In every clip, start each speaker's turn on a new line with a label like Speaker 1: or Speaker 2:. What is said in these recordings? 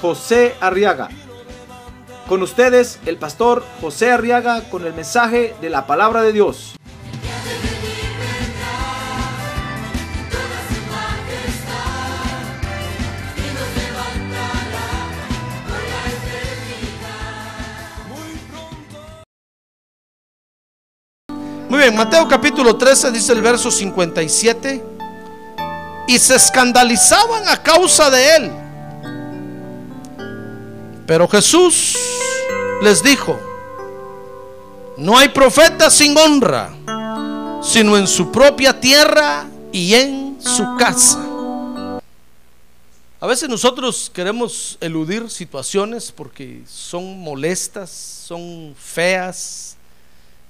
Speaker 1: José Arriaga. Con ustedes, el pastor José Arriaga con el mensaje de la palabra de Dios.
Speaker 2: Muy bien, Mateo capítulo 13 dice el verso 57. Y se escandalizaban a causa de él. Pero Jesús les dijo, no hay profeta sin honra, sino en su propia tierra y en su casa. A veces nosotros queremos eludir situaciones porque son molestas, son feas,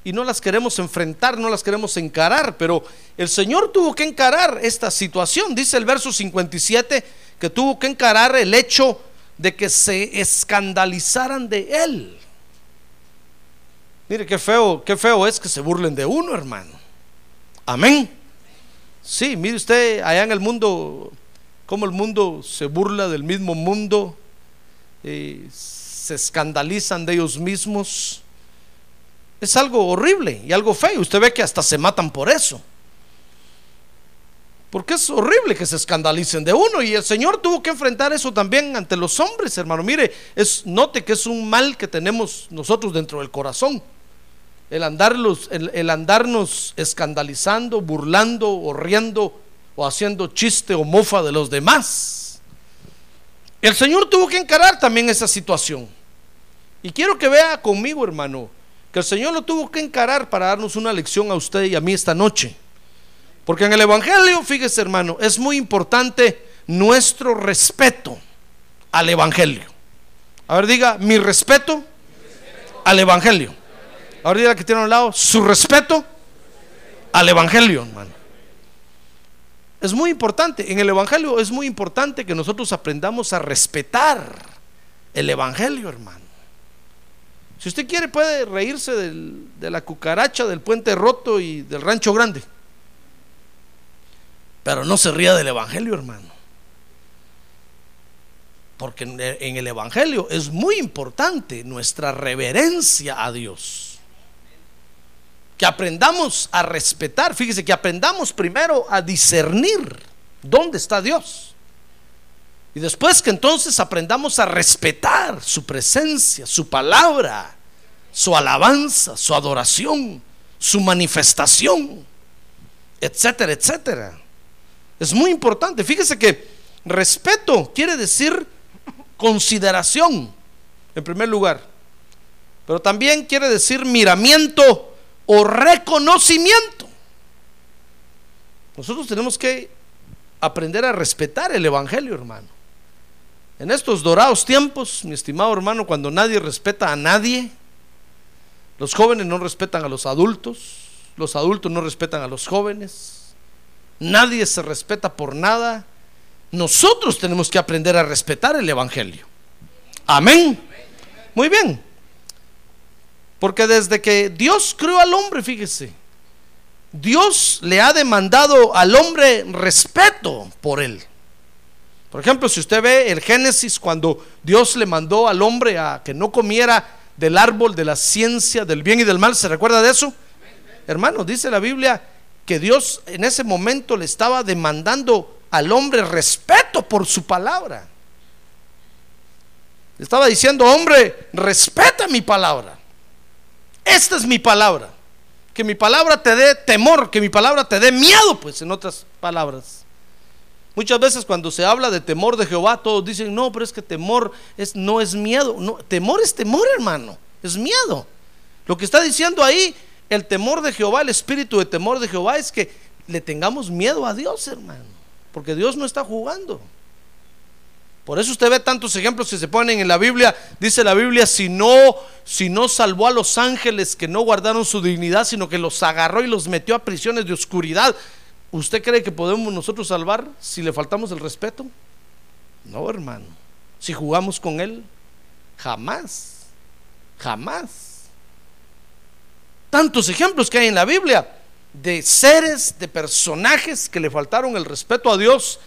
Speaker 2: y no las queremos enfrentar, no las queremos encarar, pero el Señor tuvo que encarar esta situación. Dice el verso 57 que tuvo que encarar el hecho de que se escandalizaran de Él. Mire qué feo, qué feo es que se burlen de uno, hermano. Amén. Sí, mire usted allá en el mundo, cómo el mundo se burla del mismo mundo, eh, se escandalizan de ellos mismos es algo horrible y algo feo. Usted ve que hasta se matan por eso. Porque es horrible que se escandalicen de uno y el Señor tuvo que enfrentar eso también ante los hombres, hermano. Mire, es note que es un mal que tenemos nosotros dentro del corazón. El andarlos el, el andarnos escandalizando, burlando o riendo o haciendo chiste o mofa de los demás. El Señor tuvo que encarar también esa situación. Y quiero que vea conmigo, hermano, que el Señor lo tuvo que encarar para darnos una lección a usted y a mí esta noche. Porque en el Evangelio, fíjese hermano, es muy importante nuestro respeto al Evangelio. A ver, diga, mi respeto al Evangelio. Ahora diga que tiene a un lado, su respeto al Evangelio, hermano. Es muy importante, en el Evangelio es muy importante que nosotros aprendamos a respetar el Evangelio, hermano. Si usted quiere puede reírse del, de la cucaracha, del puente roto y del rancho grande. Pero no se ría del Evangelio, hermano. Porque en el Evangelio es muy importante nuestra reverencia a Dios. Que aprendamos a respetar, fíjese que aprendamos primero a discernir dónde está Dios. Y después que entonces aprendamos a respetar su presencia, su palabra, su alabanza, su adoración, su manifestación, etcétera, etcétera. Es muy importante. Fíjese que respeto quiere decir consideración, en primer lugar. Pero también quiere decir miramiento o reconocimiento. Nosotros tenemos que aprender a respetar el Evangelio, hermano. En estos dorados tiempos, mi estimado hermano, cuando nadie respeta a nadie, los jóvenes no respetan a los adultos, los adultos no respetan a los jóvenes, nadie se respeta por nada, nosotros tenemos que aprender a respetar el Evangelio. Amén. Muy bien. Porque desde que Dios creó al hombre, fíjese, Dios le ha demandado al hombre respeto por él. Por ejemplo, si usted ve el Génesis, cuando Dios le mandó al hombre a que no comiera del árbol de la ciencia del bien y del mal, ¿se recuerda de eso? Hermano, dice la Biblia que Dios en ese momento le estaba demandando al hombre respeto por su palabra. Le estaba diciendo, hombre, respeta mi palabra. Esta es mi palabra. Que mi palabra te dé temor, que mi palabra te dé miedo, pues en otras palabras. Muchas veces cuando se habla de temor de Jehová, todos dicen, no, pero es que temor es, no es miedo. No, temor es temor, hermano. Es miedo. Lo que está diciendo ahí, el temor de Jehová, el espíritu de temor de Jehová, es que le tengamos miedo a Dios, hermano. Porque Dios no está jugando. Por eso usted ve tantos ejemplos que se ponen en la Biblia. Dice la Biblia, si no, si no salvó a los ángeles que no guardaron su dignidad, sino que los agarró y los metió a prisiones de oscuridad. ¿Usted cree que podemos nosotros salvar si le faltamos el respeto? No, hermano. Si jugamos con él, jamás. Jamás. Tantos ejemplos que hay en la Biblia de seres, de personajes que le faltaron el respeto a Dios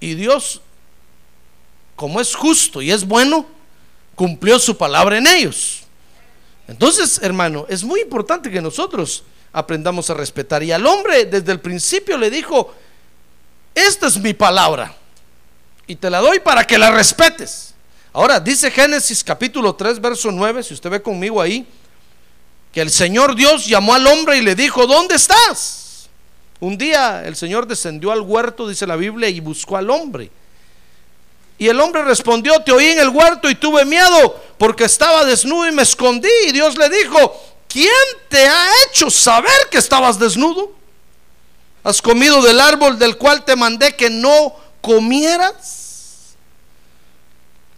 Speaker 2: y Dios como es justo y es bueno, cumplió su palabra en ellos. Entonces, hermano, es muy importante que nosotros aprendamos a respetar. Y al hombre desde el principio le dijo, esta es mi palabra y te la doy para que la respetes. Ahora, dice Génesis capítulo 3, verso 9, si usted ve conmigo ahí, que el Señor Dios llamó al hombre y le dijo, ¿dónde estás? Un día el Señor descendió al huerto, dice la Biblia, y buscó al hombre. Y el hombre respondió, te oí en el huerto y tuve miedo porque estaba desnudo y me escondí. Y Dios le dijo, ¿quién te ha hecho saber que estabas desnudo? ¿Has comido del árbol del cual te mandé que no comieras?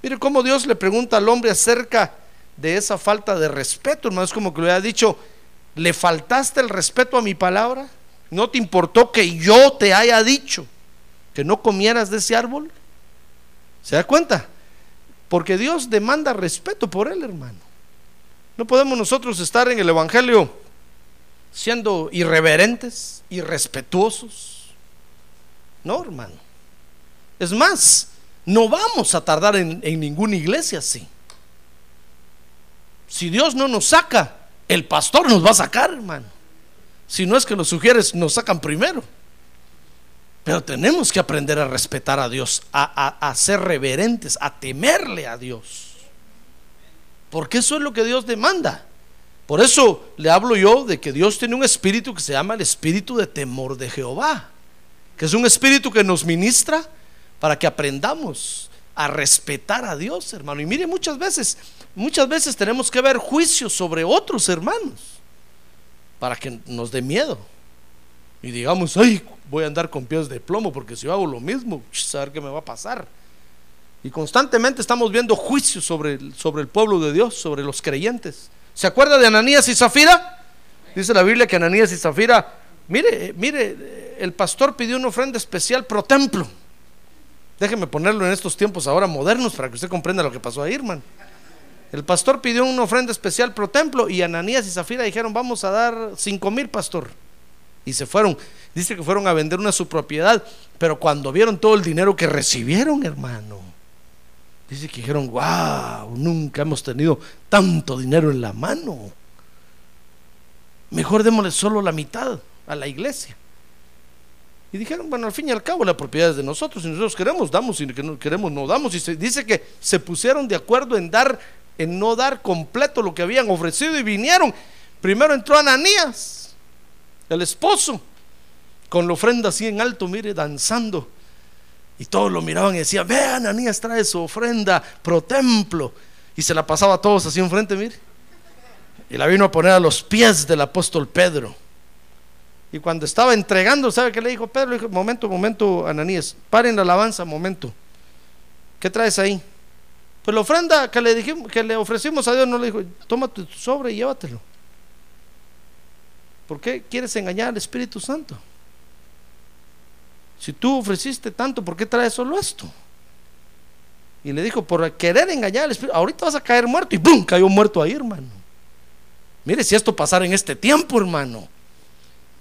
Speaker 2: Mire cómo Dios le pregunta al hombre acerca de esa falta de respeto, hermano. Es como que le ha dicho, ¿le faltaste el respeto a mi palabra? ¿No te importó que yo te haya dicho que no comieras de ese árbol? ¿Se da cuenta? Porque Dios demanda respeto por él, hermano. No podemos nosotros estar en el Evangelio siendo irreverentes, irrespetuosos. No, hermano. Es más, no vamos a tardar en, en ninguna iglesia así. Si Dios no nos saca, el pastor nos va a sacar, hermano. Si no es que los sugieres, nos sacan primero. Pero tenemos que aprender a respetar a Dios, a, ser reverentes, a temerle a Dios. Porque eso es lo que Dios demanda. Por eso le hablo yo de que Dios tiene un espíritu que se llama el espíritu de temor de Jehová, que es un espíritu que nos ministra para que aprendamos a respetar a Dios, hermano. Y mire, muchas veces, muchas veces tenemos que ver juicios sobre otros hermanos para que nos dé miedo. Y digamos, ay, voy a andar con pies de plomo porque si yo hago lo mismo, saber qué me va a pasar. Y constantemente estamos viendo juicios sobre, sobre el pueblo de Dios, sobre los creyentes. ¿Se acuerda de Ananías y Zafira? Dice la Biblia que Ananías y Zafira, mire, mire, el pastor pidió una ofrenda especial pro templo. Déjeme ponerlo en estos tiempos ahora modernos para que usted comprenda lo que pasó ahí, hermano. El pastor pidió una ofrenda especial pro templo y Ananías y Zafira dijeron, vamos a dar cinco mil, pastor. Y se fueron. Dice que fueron a vender una su propiedad, pero cuando vieron todo el dinero que recibieron, hermano, dice que dijeron, wow, nunca hemos tenido tanto dinero en la mano. Mejor démosle solo la mitad a la iglesia. Y dijeron, bueno, al fin y al cabo la propiedad es de nosotros, si nosotros queremos, damos, si no queremos, no damos. Y se dice que se pusieron de acuerdo en dar, en no dar completo lo que habían ofrecido y vinieron. Primero entró Ananías, el esposo, con la ofrenda así en alto, mire, danzando. Y todos lo miraban y decían, vean, Anías trae su ofrenda pro templo. Y se la pasaba a todos así enfrente, mire. Y la vino a poner a los pies del apóstol Pedro. Y cuando estaba entregando, ¿sabe qué le dijo Pedro? Le dijo, momento, momento, Ananías, paren la alabanza, momento. ¿Qué traes ahí? Pues la ofrenda que le dijimos, que le ofrecimos a Dios, no le dijo, tómate tu sobre y llévatelo. ¿Por qué quieres engañar al Espíritu Santo? Si tú ofreciste tanto, ¿por qué traes solo esto? Y le dijo, por querer engañar al Espíritu, ahorita vas a caer muerto. Y ¡pum! Cayó muerto ahí, hermano. Mire, si esto pasara en este tiempo, hermano,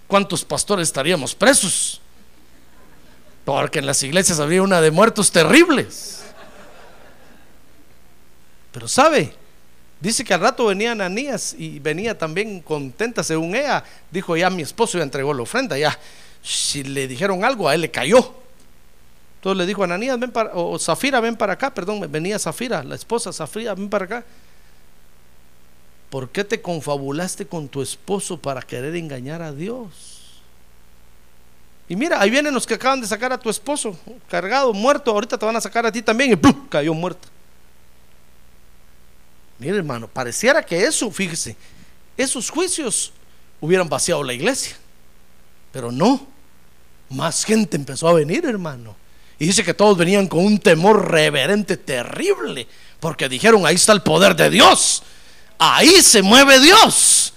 Speaker 2: ¿cuántos pastores estaríamos presos? Porque en las iglesias había una de muertos terribles. Pero sabe, dice que al rato venía Ananías y venía también contenta según ella. Dijo, ya mi esposo ya entregó la ofrenda, ya si le dijeron algo, a él le cayó. Entonces le dijo Ananías, ven para, o Zafira, ven para acá, perdón, venía Zafira, la esposa Zafira, ven para acá. ¿Por qué te confabulaste con tu esposo para querer engañar a Dios? Y mira, ahí vienen los que acaban de sacar a tu esposo, cargado, muerto, ahorita te van a sacar a ti también y ¡pum! cayó muerto. Mira hermano, pareciera que eso, fíjese, esos juicios hubieran vaciado la iglesia, pero no más gente empezó a venir, hermano. Y dice que todos venían con un temor reverente terrible, porque dijeron, ahí está el poder de Dios, ahí se mueve Dios.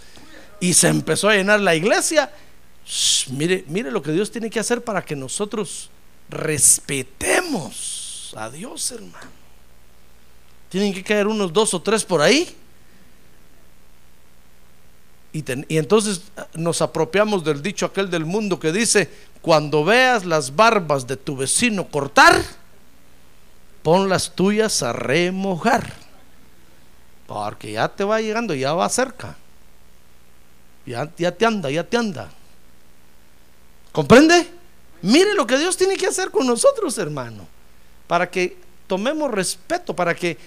Speaker 2: Y se empezó a llenar la iglesia. mire, mire lo que Dios tiene que hacer para que nosotros respetemos a Dios, hermano. Tienen que caer unos dos o tres por ahí. Y, entonces ah, nos apropiamos del dicho aquel del mundo que dice, cuando veas las barbas de tu vecino cortar, pon las tuyas a remojar. Porque ya te va llegando, ya va cerca. Ya, ya te anda, ya te anda. ¿Comprende? Mire lo que Dios tiene que hacer con nosotros, hermano. Para que tomemos respeto, para que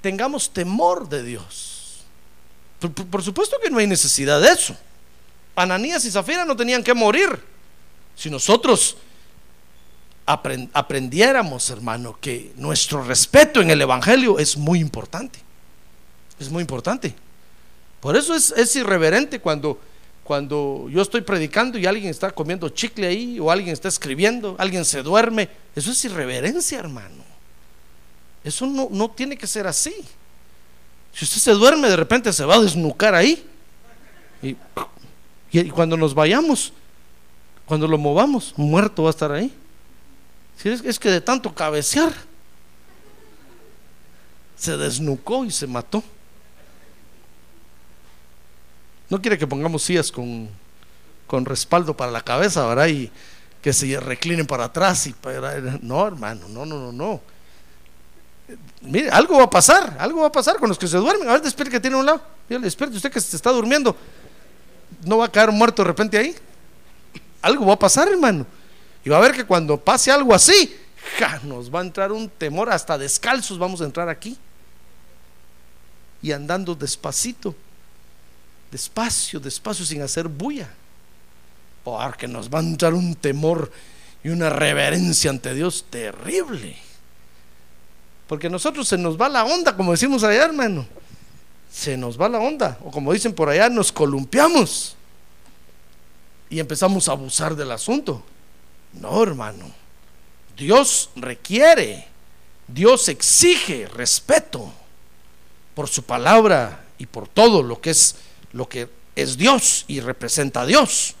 Speaker 2: tengamos temor de Dios. Por, supuesto que no hay necesidad de eso. Ananías y Zafira no tenían que morir. Si nosotros aprendiéramos, hermano, que nuestro respeto en el Evangelio es muy importante. Es muy importante. Por eso es, irreverente cuando, cuando yo estoy predicando y alguien está comiendo chicle ahí o alguien está escribiendo, alguien se duerme. Eso es irreverencia, hermano. Eso no, no tiene que ser así. Si usted se duerme, de repente se va a desnucar ahí. Y, y cuando nos vayamos, cuando lo movamos, muerto va a estar ahí. Es, que de tanto cabecear, se desnucó y se mató. No quiere que pongamos sillas con, con respaldo para la cabeza, ¿verdad? Y que se reclinen para atrás. Y no, hermano, no, no, no, no. Mire, algo va a pasar, algo va a pasar con los que se duermen. A ver, despierte que tiene un lado. Despierte usted que se está durmiendo. No va a caer muerto de repente ahí. Algo va a pasar, hermano. Y va a ver que cuando pase algo así, nos va a entrar un temor, hasta descalzos vamos a entrar aquí. Y andando despacito, despacio, despacio, sin hacer bulla. Porque nos va a entrar un temor y una reverencia ante Dios terrible. Porque nosotros se nos va la onda, como decimos allá, hermano. Se nos va la onda. O como dicen por allá, nos columpiamos. Y empezamos a abusar del asunto. No, hermano. Dios requiere, Dios exige respeto por su palabra y por todo lo que es lo que es Dios y representa a Dios.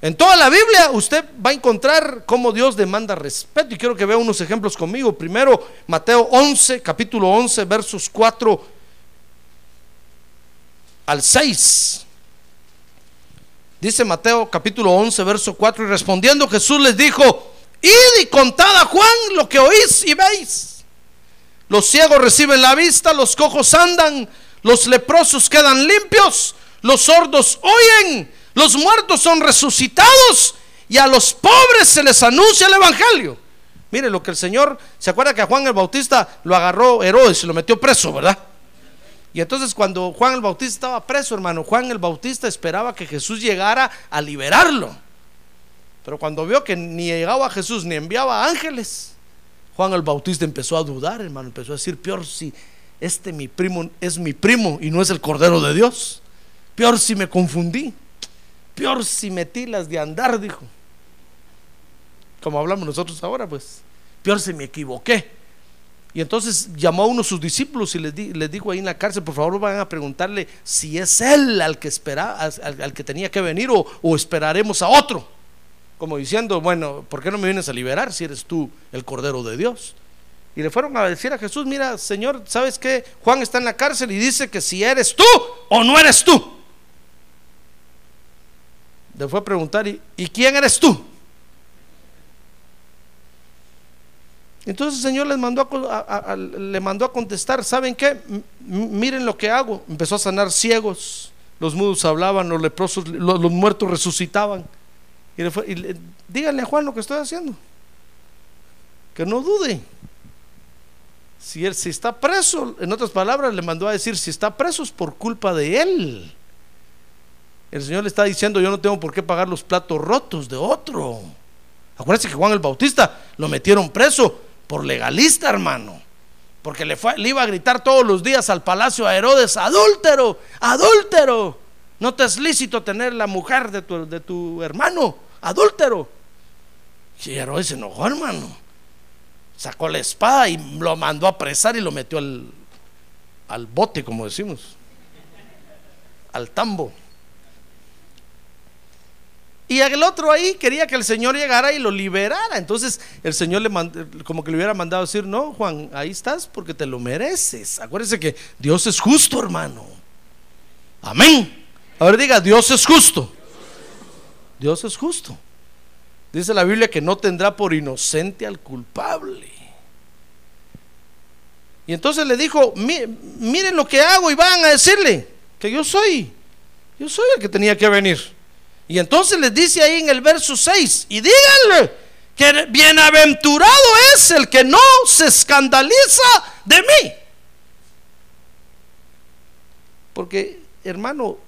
Speaker 2: En toda la Biblia usted va a encontrar cómo Dios demanda respeto y quiero que vea unos ejemplos conmigo. Primero, Mateo 11, capítulo 11, versos 4 al 6. Dice Mateo capítulo 11, verso 4, y respondiendo Jesús les dijo, id y contad a Juan lo que oís y veis. Los ciegos reciben la vista, los cojos andan, los leprosos quedan limpios, los sordos oyen los muertos son resucitados y a los pobres se les anuncia el Evangelio. Mire lo que el Señor, ¿se acuerda que a Juan el Bautista lo agarró Herodes y lo metió preso, verdad? Y entonces cuando Juan el Bautista estaba preso, hermano, Juan el Bautista esperaba que Jesús llegara a liberarlo. Pero cuando vio que ni llegaba Jesús ni enviaba ángeles, Juan el Bautista empezó a dudar, hermano, empezó a decir, peor si este mi primo es mi primo y no es el Cordero de Dios. Peor si me confundí. Peor si metí las de andar, dijo. Como hablamos nosotros ahora, pues. Peor si me equivoqué. Y entonces llamó a uno de sus discípulos y les, dijo ahí en la cárcel, por favor van a preguntarle si es él al que esperaba, al, que tenía que venir o, o, esperaremos a otro. Como diciendo, bueno, ¿por qué no me vienes a liberar si eres tú el Cordero de Dios? Y le fueron a decir a Jesús, mira, Señor, ¿sabes qué? Juan está en la cárcel y dice que si eres tú o no eres tú le fue a preguntar, ¿y, quién eres tú? Entonces el Señor les mandó a, le mandó a contestar, ¿saben qué? miren lo que hago. Empezó a sanar ciegos, los mudos hablaban, los leprosos, los, muertos resucitaban. Y, le díganle a Juan lo que estoy haciendo. Que no dude. Si él si está preso, en otras palabras, le mandó a decir, si está preso es por culpa de él. El Señor le está diciendo, yo no tengo por qué pagar los platos rotos de otro. Acuérdense que Juan el Bautista lo metieron preso por legalista, hermano. Porque le, fue, iba a gritar todos los días al palacio a Herodes, adúltero, adúltero. No te es lícito tener la mujer de tu, hermano, adúltero. Y Herodes se enojó, hermano. Sacó la espada y lo mandó a apresar y lo metió al bote, como decimos. Al tambo. Y el otro ahí quería que el Señor llegara y lo liberara. Entonces el Señor le mandó, como que le hubiera mandado decir, no, Juan, ahí estás porque te lo mereces. Acuérdese que Dios es justo, hermano. Amén. Ahora diga, Dios es justo. Dios es justo. Dice la Biblia que no tendrá por inocente al culpable. Y entonces le dijo, miren lo que hago y van a decirle que yo soy, yo soy el que tenía que venir. Y entonces les dice ahí en el verso 6, y díganle que bienaventurado es el que no se escandaliza de mí. Porque, hermano,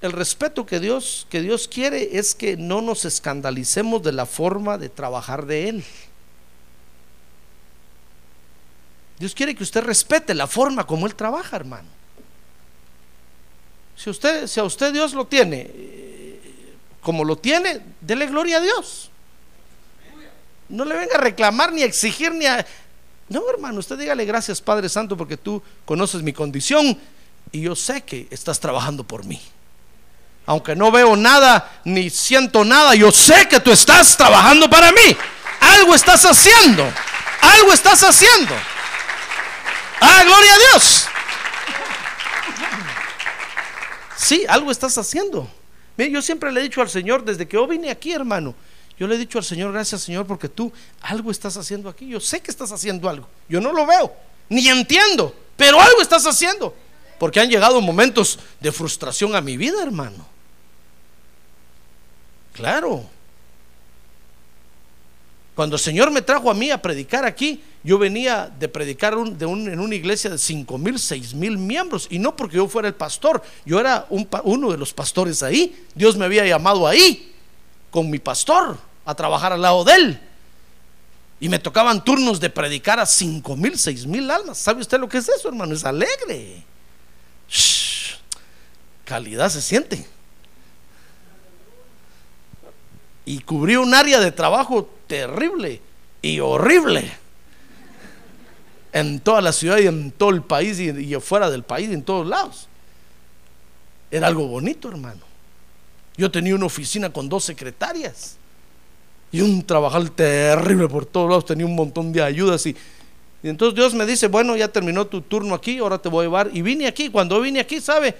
Speaker 2: el respeto que Dios, que Dios quiere es que no nos escandalicemos de la forma de trabajar de Él. Dios quiere que usted respete la forma como Él trabaja, hermano. Si, usted, si a usted Dios lo tiene como lo tiene, dele gloria a Dios. No le venga a reclamar ni a exigir ni a... No, hermano, usted dígale gracias Padre Santo porque tú conoces mi condición y yo sé que estás trabajando por mí. Aunque no veo nada ni siento nada, yo sé que tú estás trabajando para mí. Algo estás haciendo. Algo estás haciendo. Ah, gloria a Dios. Sí, algo estás haciendo yo siempre le he dicho al Señor, desde que yo vine aquí, hermano, yo le he dicho al Señor, gracias Señor, porque tú algo estás haciendo aquí. Yo sé que estás haciendo algo. Yo no lo veo, ni entiendo, pero algo estás haciendo. Porque han llegado momentos de frustración a mi vida, hermano. Claro. Cuando el Señor me trajo a mí a predicar aquí, yo venía de predicar en una iglesia de cinco mil, seis mil miembros, y no porque yo fuera el pastor, yo era uno de los pastores ahí. Dios me había llamado ahí con mi pastor a trabajar al lado de él. Y me tocaban turnos de predicar a cinco mil, seis mil almas. ¿Sabe usted lo que es eso, hermano? Es alegre. calidad se siente. Y cubrí un área de trabajo terrible y horrible en toda la ciudad y en todo el país y, y fuera del país, en todos lados. Era algo bonito, hermano. Yo tenía una oficina con dos secretarias y un trabajar terrible por todos lados, tenía un montón de ayudas y, y, entonces Dios me dice, bueno, ya terminó tu turno aquí, ahora te voy a llevar. Y vine aquí, cuando vine aquí, ¿sabe?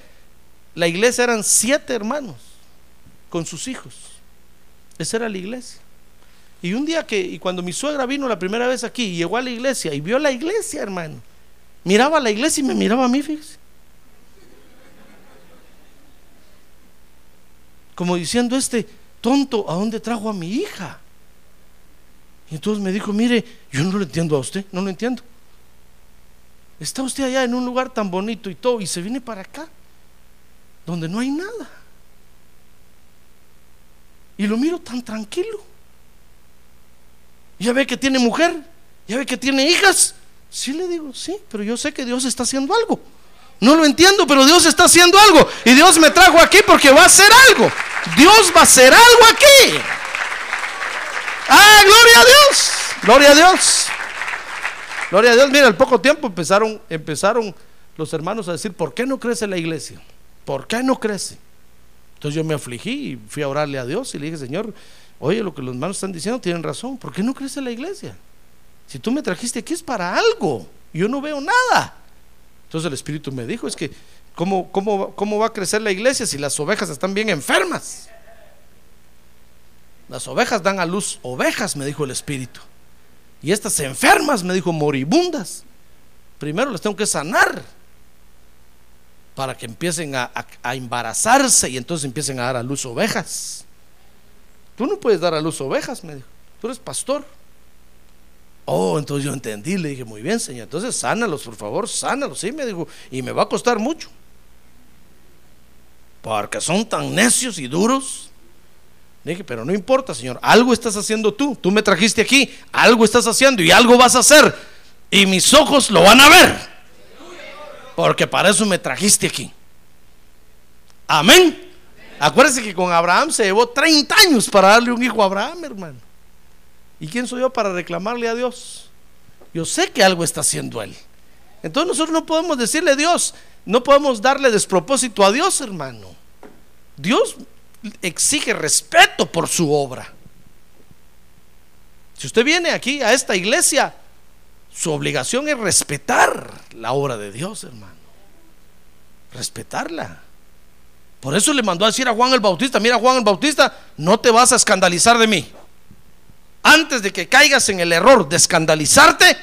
Speaker 2: La iglesia eran siete hermanos con sus hijos. Esa era la iglesia. Y un día que, y cuando mi suegra vino la primera vez aquí, y llegó a la iglesia y vio la iglesia, hermano, miraba a la iglesia y me miraba a mí, fíjese. Como diciendo este tonto, ¿a dónde trajo a mi hija? Y entonces me dijo, mire, yo no lo entiendo a usted, no lo entiendo. Está usted allá en un lugar tan bonito y todo, y se viene para acá, donde no hay nada. Y lo miro tan tranquilo. Ya ve que tiene mujer, ya ve que tiene hijas. Sí le digo, sí, pero yo sé que Dios está haciendo algo. No lo entiendo, pero Dios está haciendo algo. Y Dios me trajo aquí porque va a hacer algo. Dios va a hacer algo aquí. Ah, gloria a Dios. Gloria a Dios. Gloria a Dios. Mira, al poco tiempo empezaron, empezaron los hermanos a decir, ¿por qué no crece la iglesia? ¿Por qué no crece? Entonces yo me afligí y fui a orarle a Dios y le dije, Señor, oye, lo que los hermanos están diciendo tienen razón, ¿por qué no crece la iglesia? Si tú me trajiste aquí es para algo, yo no veo nada. Entonces el Espíritu me dijo, es que, ¿cómo, cómo, cómo va a crecer la iglesia si las ovejas están bien enfermas? Las ovejas dan a luz ovejas, me dijo el Espíritu. Y estas enfermas, me dijo, moribundas. Primero las tengo que sanar para que empiecen a, embarazarse y entonces empiecen a dar a luz ovejas. Tú no puedes dar a luz ovejas, me dijo. Tú eres pastor. Oh, entonces yo entendí, le dije, muy bien, Señor. Entonces sánalos, por favor, sánalos. Sí, me dijo, y me va a costar mucho. Porque son tan necios y duros. Le dije, pero no importa, Señor, algo estás haciendo tú. Tú me trajiste aquí, algo estás haciendo y algo vas a hacer. Y mis ojos lo van a ver. Porque para eso me trajiste aquí. Amén. Acuérdense que con Abraham se llevó 30 años para darle un hijo a Abraham, hermano. ¿Y quién soy yo para reclamarle a Dios? Yo sé que algo está haciendo Él. Entonces nosotros no podemos decirle a Dios, no podemos darle despropósito a Dios, hermano. Dios exige respeto por su obra. Si usted viene aquí a esta iglesia, su obligación es respetar la obra de Dios, hermano. Respetarla. Por eso le mandó a decir a Juan el Bautista, mira Juan el Bautista, no te vas a escandalizar de mí. Antes de que caigas en el error de escandalizarte,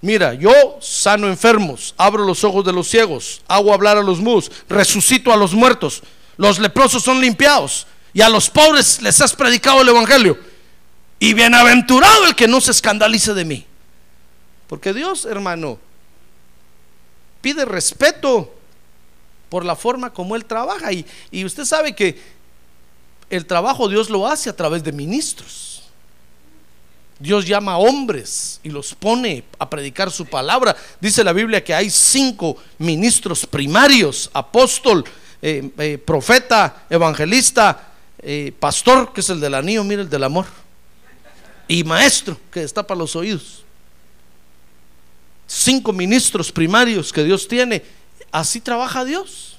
Speaker 2: mira, yo sano enfermos, abro los ojos de los ciegos, hago hablar a los mus, resucito a los muertos, los leprosos son limpiados y a los pobres les has predicado el Evangelio. Y bienaventurado el que no se escandalice de mí. Porque Dios, hermano, pide respeto por la forma como Él trabaja. Y, y usted sabe que el trabajo Dios lo hace a través de ministros. Dios llama a hombres y los pone a predicar su palabra. Dice la Biblia que hay cinco ministros primarios, apóstol, eh, eh, profeta, evangelista, eh, pastor, que es el del anillo, mira el del amor, y maestro, que destapa los oídos. Cinco ministros primarios que Dios tiene Así trabaja Dios.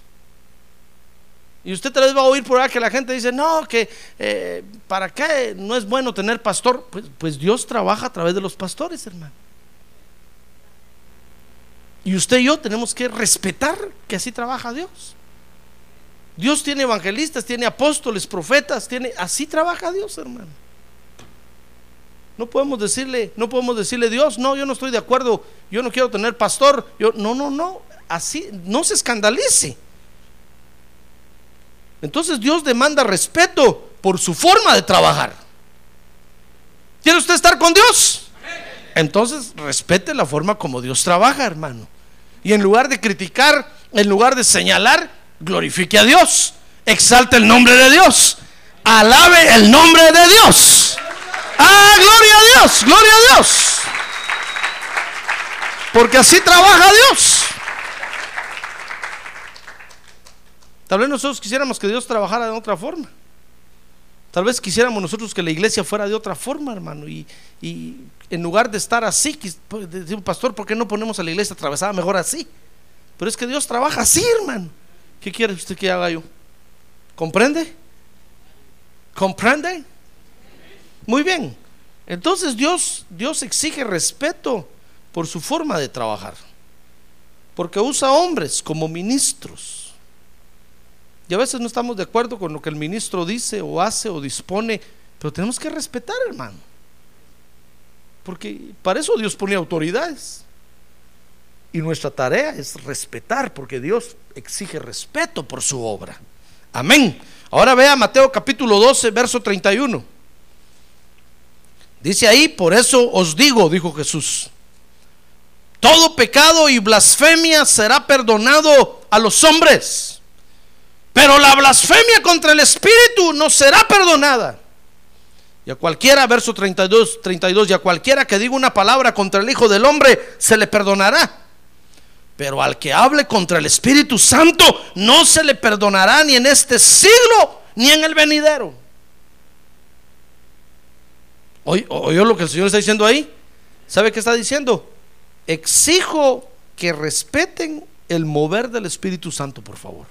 Speaker 2: Y usted tal vez va a oír por ahí que la gente dice, no, que eh, para qué no es bueno tener pastor. Pues, pues Dios trabaja a través de los pastores, hermano. Y usted y yo tenemos que respetar que así trabaja Dios. Dios tiene evangelistas, tiene apóstoles, profetas, tiene así trabaja Dios, hermano. No podemos decirle, no podemos decirle Dios, no, yo no estoy de acuerdo, yo no quiero tener pastor. Yo no, no, no, así, no se escandalice. Entonces Dios demanda respeto por su forma de trabajar. ¿Quiere usted estar con Dios? Entonces respete la forma como Dios trabaja, hermano. Y en lugar de criticar, en lugar de señalar, glorifique a Dios. Exalte el nombre de Dios. Alabe el nombre de Dios. Ah, gloria a Dios, gloria a Dios. Porque así trabaja Dios. Tal vez nosotros quisiéramos que Dios trabajara de otra forma. Tal vez quisiéramos nosotros que la iglesia fuera de otra forma, hermano. Y, en lugar de estar así, pues, pastor, ¿por qué no ponemos a la iglesia atravesada mejor así? Pero es que Dios trabaja así, hermano. ¿Qué quiere usted que haga yo? ¿Comprende? ¿Comprende? Muy bien. Entonces Dios, Dios exige respeto por su forma de trabajar. Porque usa hombres como ministros y a veces no estamos de acuerdo con lo que el ministro dice o hace o dispone, pero tenemos que respetar, hermano. Porque para eso Dios pone autoridades. Y nuestra tarea es respetar, porque Dios exige respeto por su obra. Amén. Ahora vea Mateo capítulo 12, verso 31. Dice ahí, por eso os digo, dijo Jesús, todo pecado y blasfemia será perdonado a los hombres pero la blasfemia contra el Espíritu no será perdonada. Y a cualquiera, verso 32, 32, y a cualquiera que diga una palabra contra el Hijo del Hombre, se le perdonará. Pero al que hable contra el Espíritu Santo, no se le perdonará ni en este siglo, ni en el venidero. ¿Oyó lo que el Señor está diciendo ahí? ¿Sabe qué está diciendo? Exijo que respeten el mover del Espíritu Santo, por favor.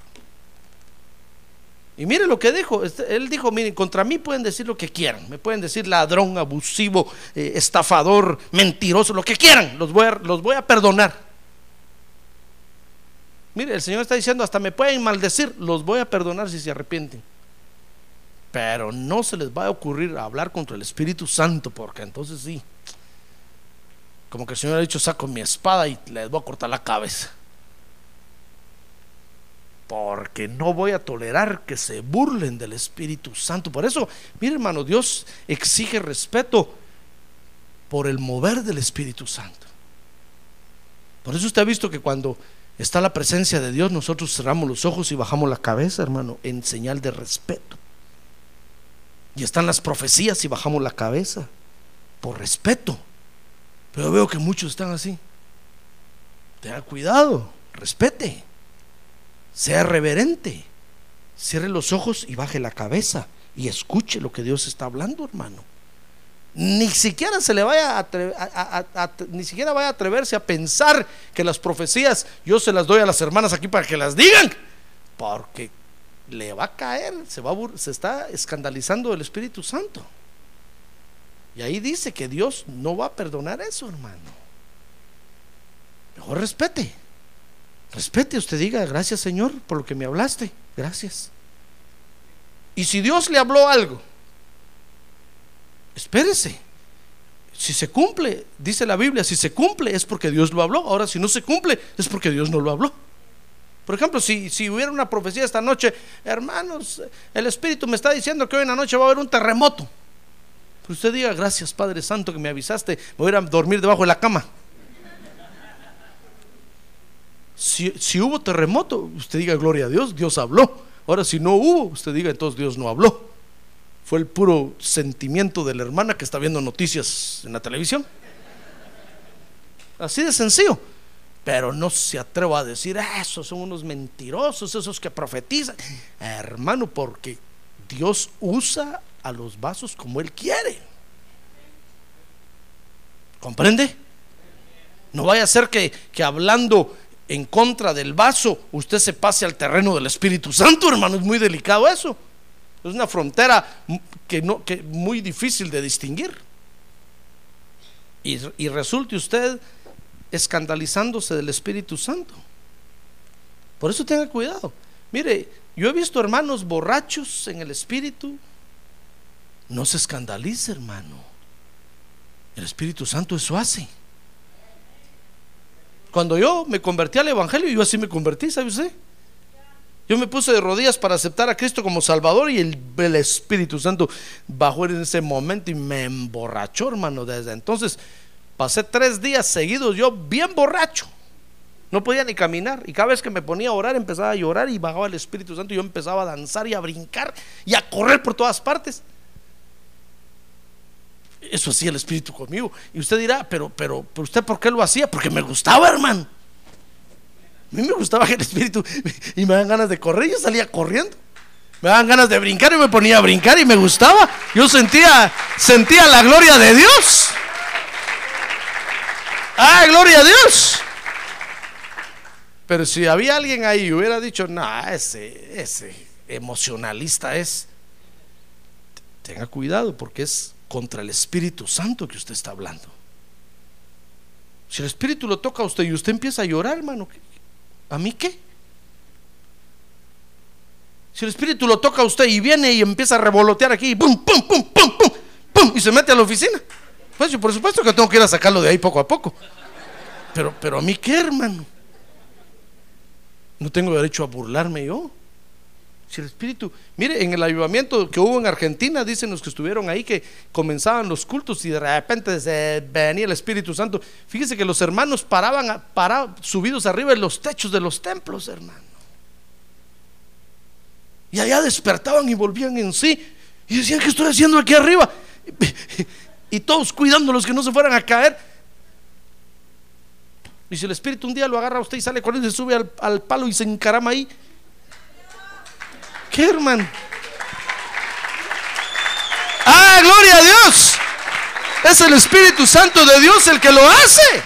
Speaker 2: Y mire lo que dijo. Este, él dijo, miren, contra mí pueden decir lo que quieran. Me pueden decir ladrón, abusivo, eh, estafador, mentiroso, lo que quieran. Los voy, los voy a perdonar. Mire, el Señor está diciendo, hasta me pueden maldecir, los voy a perdonar si se arrepienten. Pero no se les va a ocurrir hablar contra el Espíritu Santo, porque entonces sí. Como que el Señor ha dicho, saco mi espada y les voy a cortar la cabeza porque no voy a tolerar que se burlen del Espíritu Santo. Por eso, mire hermano, Dios exige respeto por el mover del Espíritu Santo. Por eso usted ha visto que cuando está la presencia de Dios, nosotros cerramos los ojos y bajamos la cabeza, hermano, en señal de respeto. Y están las profecías y bajamos la cabeza por respeto. Pero veo que muchos están así. Tenga cuidado, respete. Sea reverente. Cierre los ojos y baje la cabeza y escuche lo que Dios está hablando, hermano. ni siquiera se le vaya a, atre- a- a- a- ni siquiera vaya a atreverse a pensar que las profecías yo se las doy a las hermanas aquí para que las digan, porque le va a caer, se va a se está escandalizando el Espíritu Santo. Y ahí dice que Dios no va a perdonar eso, hermano. Mejor respete. Respete, usted diga, gracias Señor por lo que me hablaste. Gracias. Y si Dios le habló algo, espérese. Si se cumple, dice la Biblia, si se cumple es porque Dios lo habló. Ahora, si no se cumple, es porque Dios no lo habló. Por ejemplo, si, si hubiera una profecía esta noche, hermanos, el Espíritu me está diciendo que hoy en la noche va a haber un terremoto. Usted diga, gracias Padre Santo que me avisaste, me voy a dormir debajo de la cama. Si, si hubo terremoto, usted diga, gloria a Dios, Dios habló. Ahora, si no hubo, usted diga, entonces Dios no habló. Fue el puro sentimiento de la hermana que está viendo noticias en la televisión. Así de sencillo. Pero no se atreva a decir, "Ah, esos son unos mentirosos, esos que profetizan. Hermano, porque Dios usa a los vasos como Él quiere. ¿Comprende? No vaya a ser que, que hablando en contra del vaso, usted se pase al terreno del Espíritu Santo, hermano. Es muy delicado eso. Es una frontera que, no, que muy difícil de distinguir. Y resulte usted escandalizándose del Espíritu Santo. Por eso tenga cuidado. Mire, yo he visto hermanos borrachos en el Espíritu. No se escandalice, hermano. El Espíritu Santo eso hace. Cuando yo me convertí al Evangelio, yo así me convertí, ¿sabe usted? Yo me puse de rodillas para aceptar a Cristo como Salvador y el, el Espíritu Santo bajó en ese momento y me emborrachó, hermano. Desde entonces pasé tres días seguidos yo bien borracho. No podía ni caminar. Y cada vez que me ponía a orar empezaba a llorar y bajaba el Espíritu Santo y yo empezaba a danzar y a brincar y a correr por todas partes. Eso hacía el Espíritu conmigo. Y usted dirá, pero, pero, pero usted por qué lo hacía? Porque me gustaba, hermano. A mí me gustaba que el Espíritu y me dan ganas de correr. Yo salía corriendo. Me daban ganas de brincar y me ponía a brincar y me gustaba. Yo sentía, sentía la gloria de Dios. Ah, gloria a Dios. Pero si había alguien ahí y hubiera dicho, no, ese, ese emocionalista es, tenga cuidado porque es contra el Espíritu Santo que usted está hablando. Si el Espíritu lo toca a usted y usted empieza a llorar, hermano, ¿a mí qué? Si el Espíritu lo toca a usted y viene y empieza a revolotear aquí, pum, pum, pum, pum, pum, pum, y se mete a la oficina, pues yo por supuesto que tengo que ir a sacarlo de ahí poco a poco. Pero, pero a mí qué, hermano. No tengo derecho a burlarme yo. Si el Espíritu, mire, en el avivamiento que hubo en Argentina, dicen los que estuvieron ahí que comenzaban los cultos y de repente venía el Espíritu Santo. Fíjese que los hermanos paraban, subidos arriba en los techos de los templos, hermano. Y allá despertaban y volvían en sí. Y decían, ¿qué estoy haciendo aquí arriba? Y todos cuidándolos que no se fueran a caer. Y si el Espíritu un día lo agarra a usted y sale corriendo y se sube al, al palo y se encarama ahí. ¿Qué, hermano? ¡Ah, gloria a Dios! Es el Espíritu Santo de Dios el que lo hace.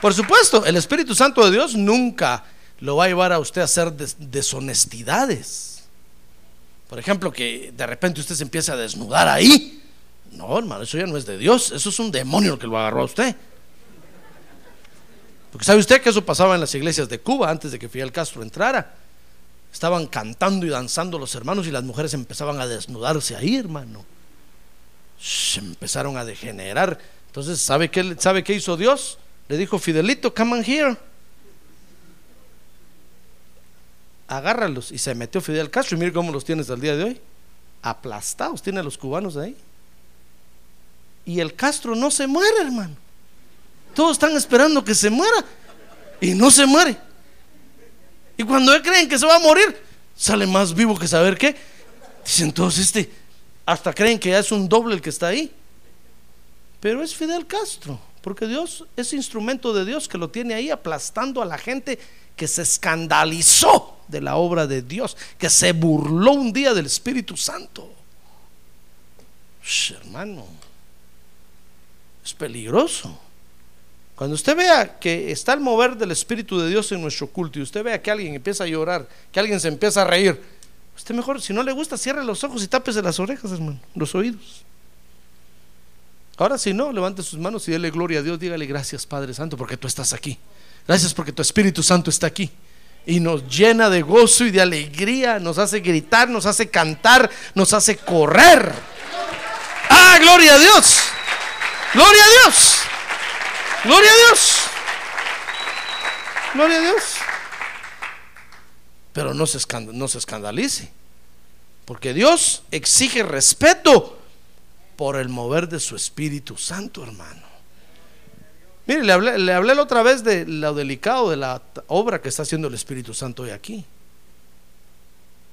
Speaker 2: Por supuesto, el Espíritu Santo de Dios nunca lo va a llevar a usted a hacer des- deshonestidades. Por ejemplo, que de repente usted se empiece a desnudar ahí. No, hermano, eso ya no es de Dios. Eso es un demonio el que lo agarró a usted. Porque sabe usted que eso pasaba en las iglesias de Cuba antes de que Fidel Castro entrara. Estaban cantando y danzando los hermanos y las mujeres empezaban a desnudarse ahí, hermano. Se empezaron a degenerar. Entonces, ¿sabe qué, ¿sabe qué hizo Dios? Le dijo, Fidelito, come on here. Agárralos. Y se metió Fidel Castro. Y mire cómo los tienes al día de hoy. Aplastados tiene a los cubanos ahí. Y el Castro no se muere, hermano. Todos están esperando que se muera. Y no se muere. Y cuando creen que se va a morir, sale más vivo que saber qué. Dicen todos, este, hasta creen que ya es un doble el que está ahí. Pero es Fidel Castro, porque Dios es instrumento de Dios que lo tiene ahí aplastando a la gente que se escandalizó de la obra de Dios, que se burló un día del Espíritu Santo. Shh, hermano, es peligroso. Cuando usted vea que está el mover del Espíritu de Dios en nuestro culto y usted vea que alguien empieza a llorar, que alguien se empieza a reír, usted mejor, si no le gusta, cierre los ojos y tápese las orejas, hermano, los oídos. Ahora si no, levante sus manos y déle gloria a Dios, dígale gracias Padre Santo porque tú estás aquí. Gracias porque tu Espíritu Santo está aquí. Y nos llena de gozo y de alegría, nos hace gritar, nos hace cantar, nos hace correr. Ah, gloria a Dios. Gloria a Dios. Gloria a Dios. Gloria a Dios. Pero no se, no se escandalice. Porque Dios exige respeto por el mover de su Espíritu Santo, hermano. Mire, le hablé, le hablé otra vez de lo delicado de la obra que está haciendo el Espíritu Santo hoy aquí.